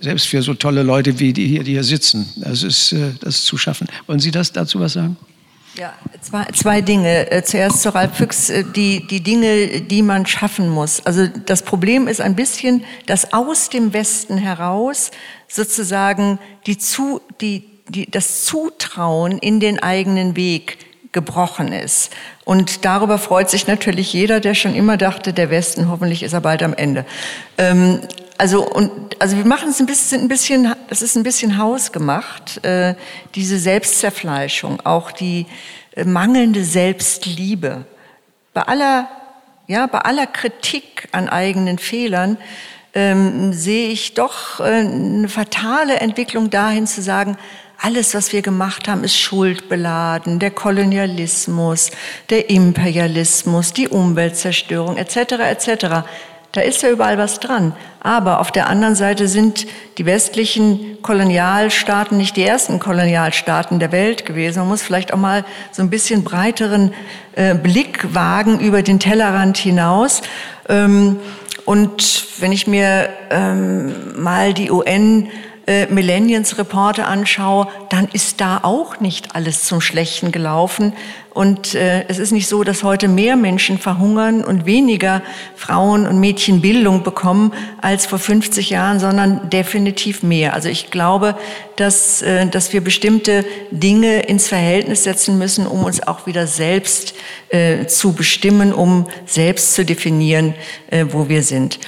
selbst für so tolle Leute wie die hier, die hier sitzen. Das ist, das ist zu schaffen. Wollen Sie das dazu was sagen? Ja, zwei, zwei Dinge. Äh, zuerst zu Ralf Füchs, äh, die, die Dinge, die man schaffen muss. Also das Problem ist ein bisschen, dass aus dem Westen heraus sozusagen die, zu, die, die, das Zutrauen in den eigenen Weg gebrochen ist. Und darüber freut sich natürlich jeder, der schon immer dachte, der Westen, hoffentlich ist er bald am Ende. Ähm, also, und, also wir machen es ein bisschen, ein bisschen, das ist ein bisschen hausgemacht, äh, diese Selbstzerfleischung, auch die äh, mangelnde Selbstliebe. Bei aller, ja, bei aller Kritik an eigenen Fehlern ähm, sehe ich doch äh, eine fatale Entwicklung dahin zu sagen, alles, was wir gemacht haben, ist schuldbeladen. Der Kolonialismus, der Imperialismus, die Umweltzerstörung etc. etc. Da ist ja überall was dran. Aber auf der anderen Seite sind die westlichen Kolonialstaaten nicht die ersten Kolonialstaaten der Welt gewesen. Man muss vielleicht auch mal so ein bisschen breiteren äh, Blick wagen über den Tellerrand hinaus. Ähm, und wenn ich mir ähm, mal die UN äh, Millenniums Reporte anschaue, dann ist da auch nicht alles zum Schlechten gelaufen. Und äh, es ist nicht so, dass heute mehr Menschen verhungern und weniger Frauen und Mädchen Bildung bekommen als vor 50 Jahren, sondern definitiv mehr. Also ich glaube, dass, äh, dass wir bestimmte Dinge ins Verhältnis setzen müssen, um uns auch wieder selbst äh, zu bestimmen, um selbst zu definieren, äh, wo wir sind.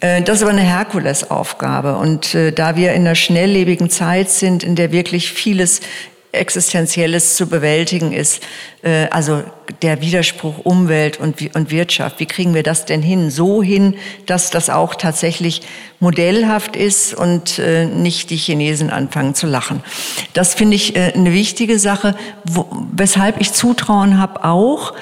Äh, das ist aber eine Herkulesaufgabe. Und äh, da wir in einer schnelllebigen Zeit sind, in der wirklich vieles Existenzielles zu bewältigen ist, äh, also der Widerspruch Umwelt und, Wirtschaft. Wie kriegen wir das denn hin? So hin, dass das auch tatsächlich modellhaft ist und nicht die Chinesen anfangen zu lachen. Das finde ich eine wichtige Sache, weshalb ich Zutrauen habe auch,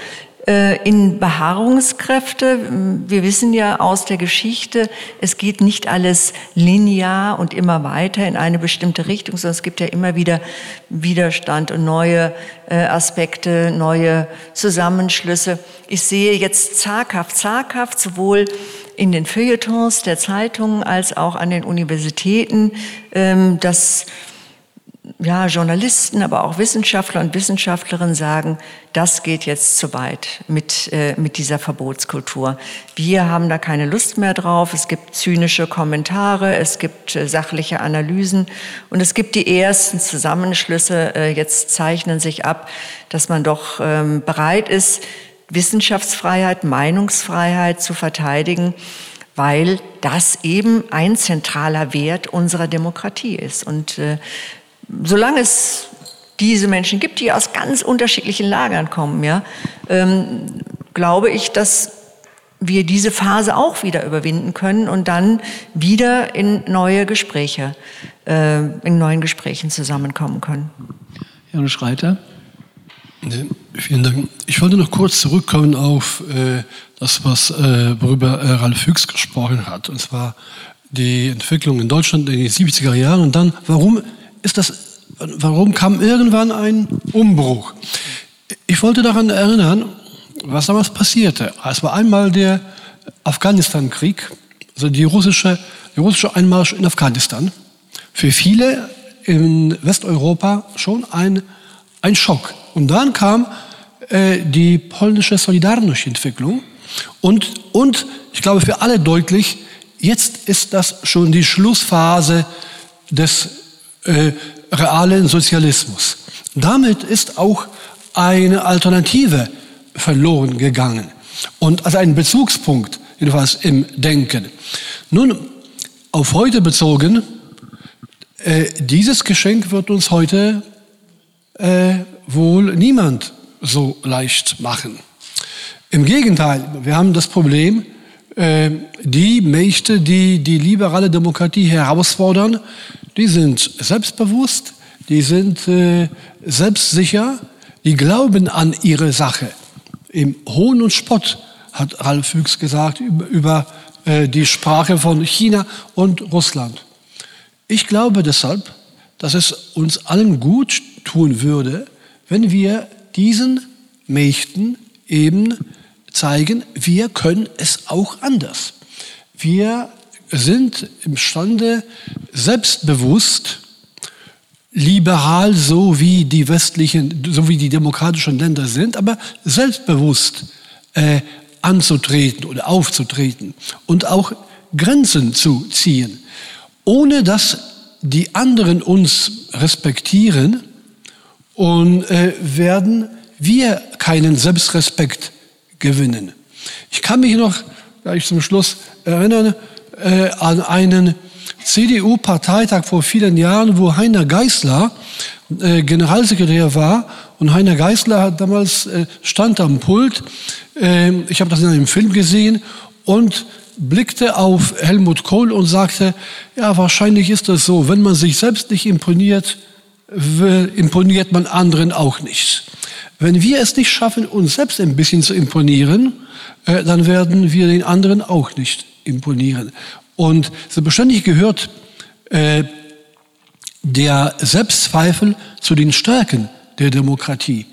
in Beharrungskräfte. Wir wissen ja aus der Geschichte, es geht nicht alles linear und immer weiter in eine bestimmte Richtung, sondern es gibt ja immer wieder Widerstand und neue äh, Aspekte, neue Zusammenschlüsse. Ich sehe jetzt zaghaft, zaghaft sowohl in den Feuilletons der Zeitungen als auch an den Universitäten, ähm, dass ja, Journalisten, aber auch Wissenschaftler und Wissenschaftlerinnen sagen, das geht jetzt zu weit mit, äh, mit dieser Verbotskultur. Wir haben da keine Lust mehr drauf. Es gibt zynische Kommentare, es gibt äh, sachliche Analysen und es gibt die ersten Zusammenschlüsse. Äh, jetzt zeichnen sich ab, dass man doch ähm, bereit ist, Wissenschaftsfreiheit, Meinungsfreiheit zu verteidigen weil das eben ein zentraler Wert unserer Demokratie ist. Und äh, solange es diese Menschen gibt, die aus ganz unterschiedlichen Lagern kommen, ja, ähm, glaube ich, dass wir diese Phase auch wieder überwinden können und dann wieder in neue Gespräche, äh, in neuen Gesprächen zusammenkommen können. Jan Schreiter. Nee, vielen Dank. Ich wollte noch kurz zurückkommen auf äh, das, was äh, worüber äh, Ralf Hüchs gesprochen hat, und zwar die Entwicklung in Deutschland in den 70er Jahren und dann, warum ist das, warum kam irgendwann ein Umbruch? Ich wollte daran erinnern, was damals passierte. Es war einmal der Afghanistan-Krieg, also die russische, der russische Einmarsch in Afghanistan. Für viele in Westeuropa schon ein, ein Schock. Und dann kam äh, die polnische Solidarność-Entwicklung. Und, und ich glaube für alle deutlich, jetzt ist das schon die Schlussphase des äh, realen Sozialismus. Damit ist auch eine Alternative verloren gegangen und als ein Bezugspunkt, jedenfalls im Denken. Nun, auf heute bezogen, äh, dieses Geschenk wird uns heute äh, wohl niemand so leicht machen. Im Gegenteil, wir haben das Problem, die Mächte, die die liberale Demokratie herausfordern, die sind selbstbewusst, die sind äh, selbstsicher, die glauben an ihre Sache. Im Hohn und Spott hat Ralf Füchs gesagt über, über äh, die Sprache von China und Russland. Ich glaube deshalb, dass es uns allen gut tun würde, wenn wir diesen Mächten eben zeigen, wir können es auch anders. Wir sind imstande, selbstbewusst liberal, so wie die westlichen, so wie die demokratischen Länder sind, aber selbstbewusst äh, anzutreten oder aufzutreten und auch Grenzen zu ziehen, ohne dass die anderen uns respektieren und äh, werden wir keinen Selbstrespekt gewinnen. Ich kann mich noch gleich zum Schluss erinnern äh, an einen CDU-Parteitag vor vielen Jahren, wo Heiner Geißler äh, Generalsekretär war und Heiner Geißler hat damals äh, stand am Pult. Äh, ich habe das in einem Film gesehen und blickte auf Helmut Kohl und sagte, ja, wahrscheinlich ist das so, wenn man sich selbst nicht imponiert, imponiert man anderen auch nicht. Wenn wir es nicht schaffen, uns selbst ein bisschen zu imponieren, äh, dann werden wir den anderen auch nicht imponieren. Und selbstverständlich gehört äh, der Selbstzweifel zu den Stärken der Demokratie.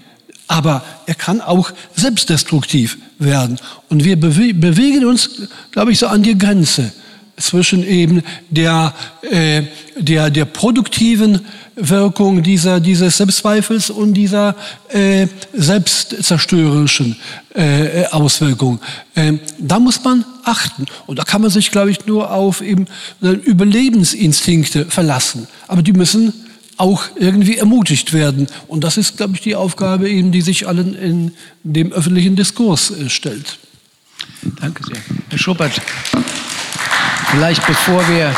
Aber er kann auch selbstdestruktiv werden. Und wir bewe bewegen uns, glaube ich, so an die Grenze zwischen eben der, äh, der, der produktiven Wirkung dieser, dieses Selbstzweifels und dieser äh, selbstzerstörerischen äh, Auswirkung. Ähm, da muss man achten. Und da kann man sich, glaube ich, nur auf eben Überlebensinstinkte verlassen. Aber die müssen auch irgendwie ermutigt werden. Und das ist, glaube ich, die Aufgabe, eben, die sich allen in dem öffentlichen Diskurs äh, stellt. Danke sehr. Herr Schuppert, vielleicht bevor wir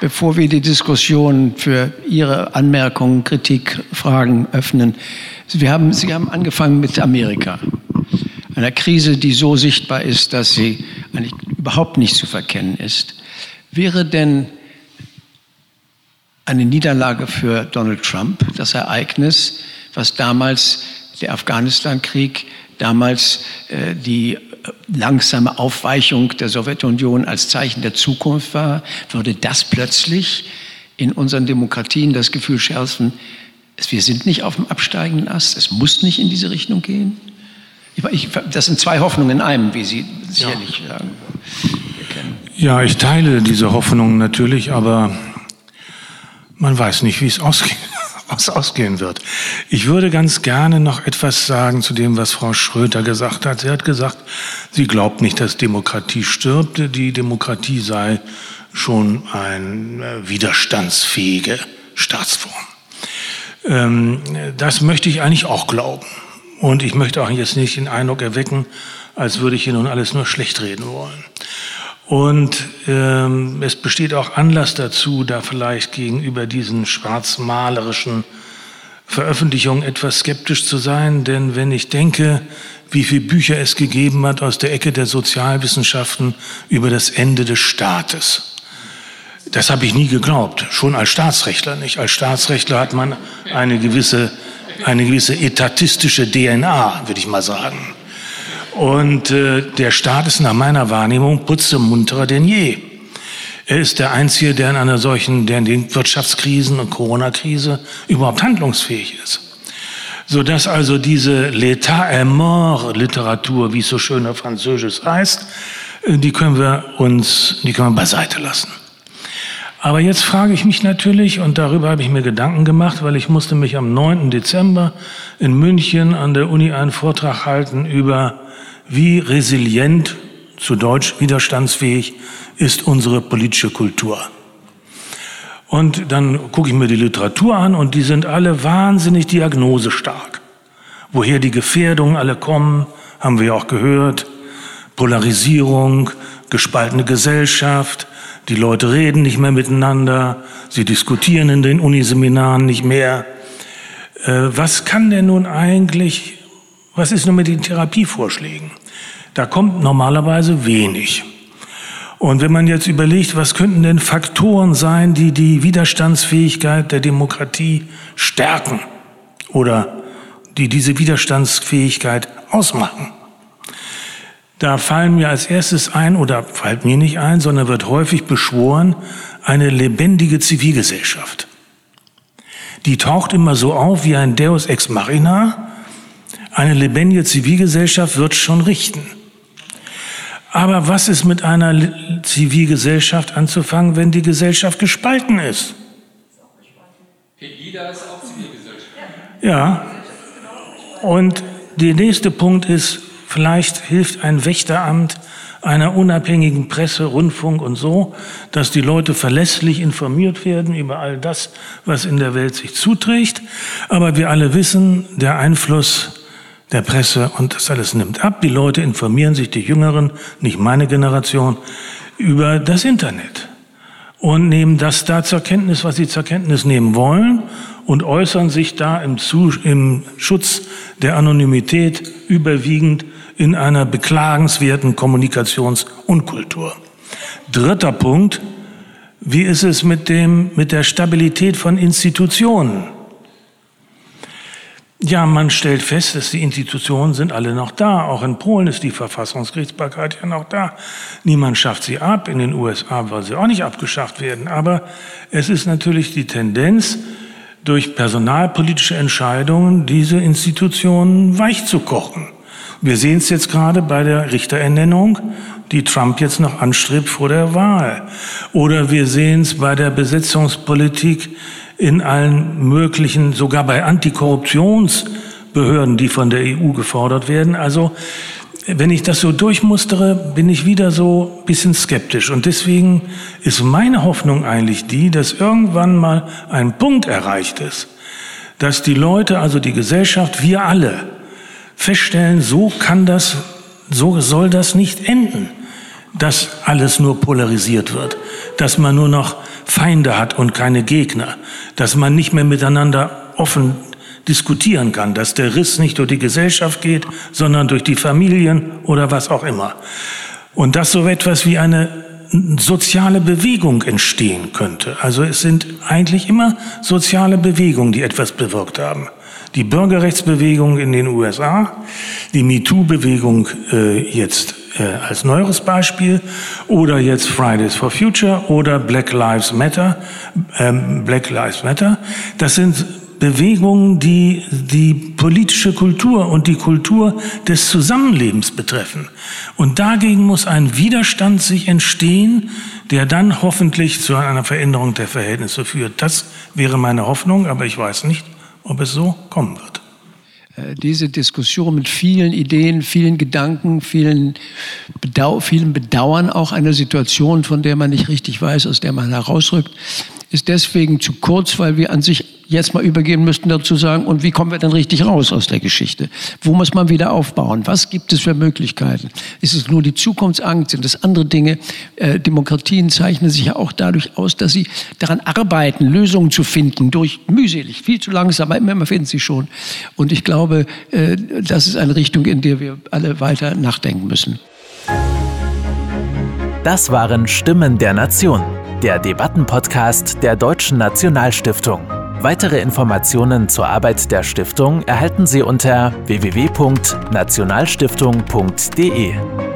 bevor wir die Diskussion für Ihre Anmerkungen, Kritik, Fragen öffnen. Wir haben, Sie haben angefangen mit Amerika, einer Krise, die so sichtbar ist, dass sie eigentlich überhaupt nicht zu verkennen ist. Wäre denn eine Niederlage für Donald Trump das Ereignis, was damals der Afghanistan-Krieg, damals äh, die langsame Aufweichung der Sowjetunion als Zeichen der Zukunft war, würde das plötzlich in unseren Demokratien das Gefühl schärfen, wir sind nicht auf dem absteigenden Ast, es muss nicht in diese Richtung gehen? Ich, das sind zwei Hoffnungen in einem, wie Sie sicherlich ja. sagen. Ja, ich teile diese Hoffnungen natürlich, aber man weiß nicht, wie es ausgeht was ausgehen wird. Ich würde ganz gerne noch etwas sagen zu dem, was Frau Schröter gesagt hat. Sie hat gesagt, sie glaubt nicht, dass Demokratie stirbt. Die Demokratie sei schon eine äh, widerstandsfähige Staatsform. Ähm, das möchte ich eigentlich auch glauben. Und ich möchte auch jetzt nicht den Eindruck erwecken, als würde ich hier nun alles nur schlecht reden wollen. Und ähm, es besteht auch Anlass dazu, da vielleicht gegenüber diesen schwarzmalerischen Veröffentlichungen etwas skeptisch zu sein. Denn wenn ich denke, wie viele Bücher es gegeben hat aus der Ecke der Sozialwissenschaften über das Ende des Staates, das habe ich nie geglaubt, schon als Staatsrechtler nicht. Als Staatsrechtler hat man eine gewisse, eine gewisse etatistische DNA, würde ich mal sagen. Und äh, der Staat ist nach meiner Wahrnehmung putzemunterer denn je. Er ist der Einzige, der in einer solchen, der in den Wirtschaftskrisen und Corona-Krise überhaupt handlungsfähig ist. Sodass also diese L'état est mort Literatur, wie es so schön auf Französisch heißt, äh, die können wir uns, die können wir beiseite lassen. Aber jetzt frage ich mich natürlich, und darüber habe ich mir Gedanken gemacht, weil ich musste mich am 9. Dezember in München an der Uni einen Vortrag halten über wie resilient, zu Deutsch widerstandsfähig, ist unsere politische Kultur. Und dann gucke ich mir die Literatur an und die sind alle wahnsinnig diagnosestark. Woher die Gefährdungen alle kommen, haben wir auch gehört. Polarisierung, gespaltene Gesellschaft, die Leute reden nicht mehr miteinander, sie diskutieren in den Uniseminaren nicht mehr. Äh, was kann denn nun eigentlich was ist nun mit den Therapievorschlägen? Da kommt normalerweise wenig. Und wenn man jetzt überlegt, was könnten denn Faktoren sein, die die Widerstandsfähigkeit der Demokratie stärken oder die diese Widerstandsfähigkeit ausmachen, da fallen mir als erstes ein, oder fällt mir nicht ein, sondern wird häufig beschworen, eine lebendige Zivilgesellschaft. Die taucht immer so auf wie ein Deus ex machina, eine lebendige Zivilgesellschaft wird schon richten. Aber was ist mit einer Zivilgesellschaft anzufangen, wenn die Gesellschaft gespalten ist? Wieder ist auch Zivilgesellschaft. Ja. Und der nächste Punkt ist, vielleicht hilft ein Wächteramt einer unabhängigen Presse, Rundfunk und so, dass die Leute verlässlich informiert werden über all das, was in der Welt sich zuträgt. Aber wir alle wissen, der Einfluss der Presse und das alles nimmt ab. Die Leute informieren sich, die Jüngeren, nicht meine Generation, über das Internet und nehmen das da zur Kenntnis, was sie zur Kenntnis nehmen wollen und äußern sich da im, Zu im Schutz der Anonymität überwiegend in einer beklagenswerten Kommunikationsunkultur. Dritter Punkt, wie ist es mit, dem, mit der Stabilität von Institutionen? Ja, man stellt fest, dass die Institutionen sind alle noch da. Auch in Polen ist die Verfassungsgerichtsbarkeit ja noch da. Niemand schafft sie ab. In den USA soll sie auch nicht abgeschafft werden. Aber es ist natürlich die Tendenz, durch personalpolitische Entscheidungen diese Institutionen weich zu kochen. Wir sehen es jetzt gerade bei der Richterernennung, die Trump jetzt noch anstrebt vor der Wahl. Oder wir sehen es bei der Besetzungspolitik in allen möglichen, sogar bei Antikorruptionsbehörden, die von der EU gefordert werden. Also wenn ich das so durchmustere, bin ich wieder so ein bisschen skeptisch. Und deswegen ist meine Hoffnung eigentlich die, dass irgendwann mal ein Punkt erreicht ist, dass die Leute, also die Gesellschaft, wir alle, feststellen, so kann das, so soll das nicht enden, dass alles nur polarisiert wird, dass man nur noch Feinde hat und keine Gegner, dass man nicht mehr miteinander offen diskutieren kann, dass der Riss nicht durch die Gesellschaft geht, sondern durch die Familien oder was auch immer. Und dass so etwas wie eine soziale Bewegung entstehen könnte. Also es sind eigentlich immer soziale Bewegungen, die etwas bewirkt haben die Bürgerrechtsbewegung in den USA, die MeToo-Bewegung äh, jetzt äh, als neueres Beispiel oder jetzt Fridays for Future oder Black Lives Matter. Ähm, Black Lives Matter. Das sind Bewegungen, die die politische Kultur und die Kultur des Zusammenlebens betreffen. Und dagegen muss ein Widerstand sich entstehen, der dann hoffentlich zu einer Veränderung der Verhältnisse führt. Das wäre meine Hoffnung, aber ich weiß nicht, ob es so kommen wird. Äh, diese Diskussion mit vielen Ideen, vielen Gedanken, vielen, Bedau vielen Bedauern auch einer Situation, von der man nicht richtig weiß, aus der man herausrückt, ist deswegen zu kurz, weil wir an sich jetzt mal übergehen müssten dazu sagen, und wie kommen wir denn richtig raus aus der Geschichte? Wo muss man wieder aufbauen? Was gibt es für Möglichkeiten? Ist es nur die Zukunftsangst? Sind es andere Dinge? Äh, Demokratien zeichnen sich ja auch dadurch aus, dass sie daran arbeiten, Lösungen zu finden, durch mühselig, viel zu langsam, aber immer finden sie schon. Und ich glaube, äh, das ist eine Richtung, in der wir alle weiter nachdenken müssen. Das waren Stimmen der Nation, der Debattenpodcast der Deutschen Nationalstiftung. Weitere Informationen zur Arbeit der Stiftung erhalten Sie unter www.nationalstiftung.de.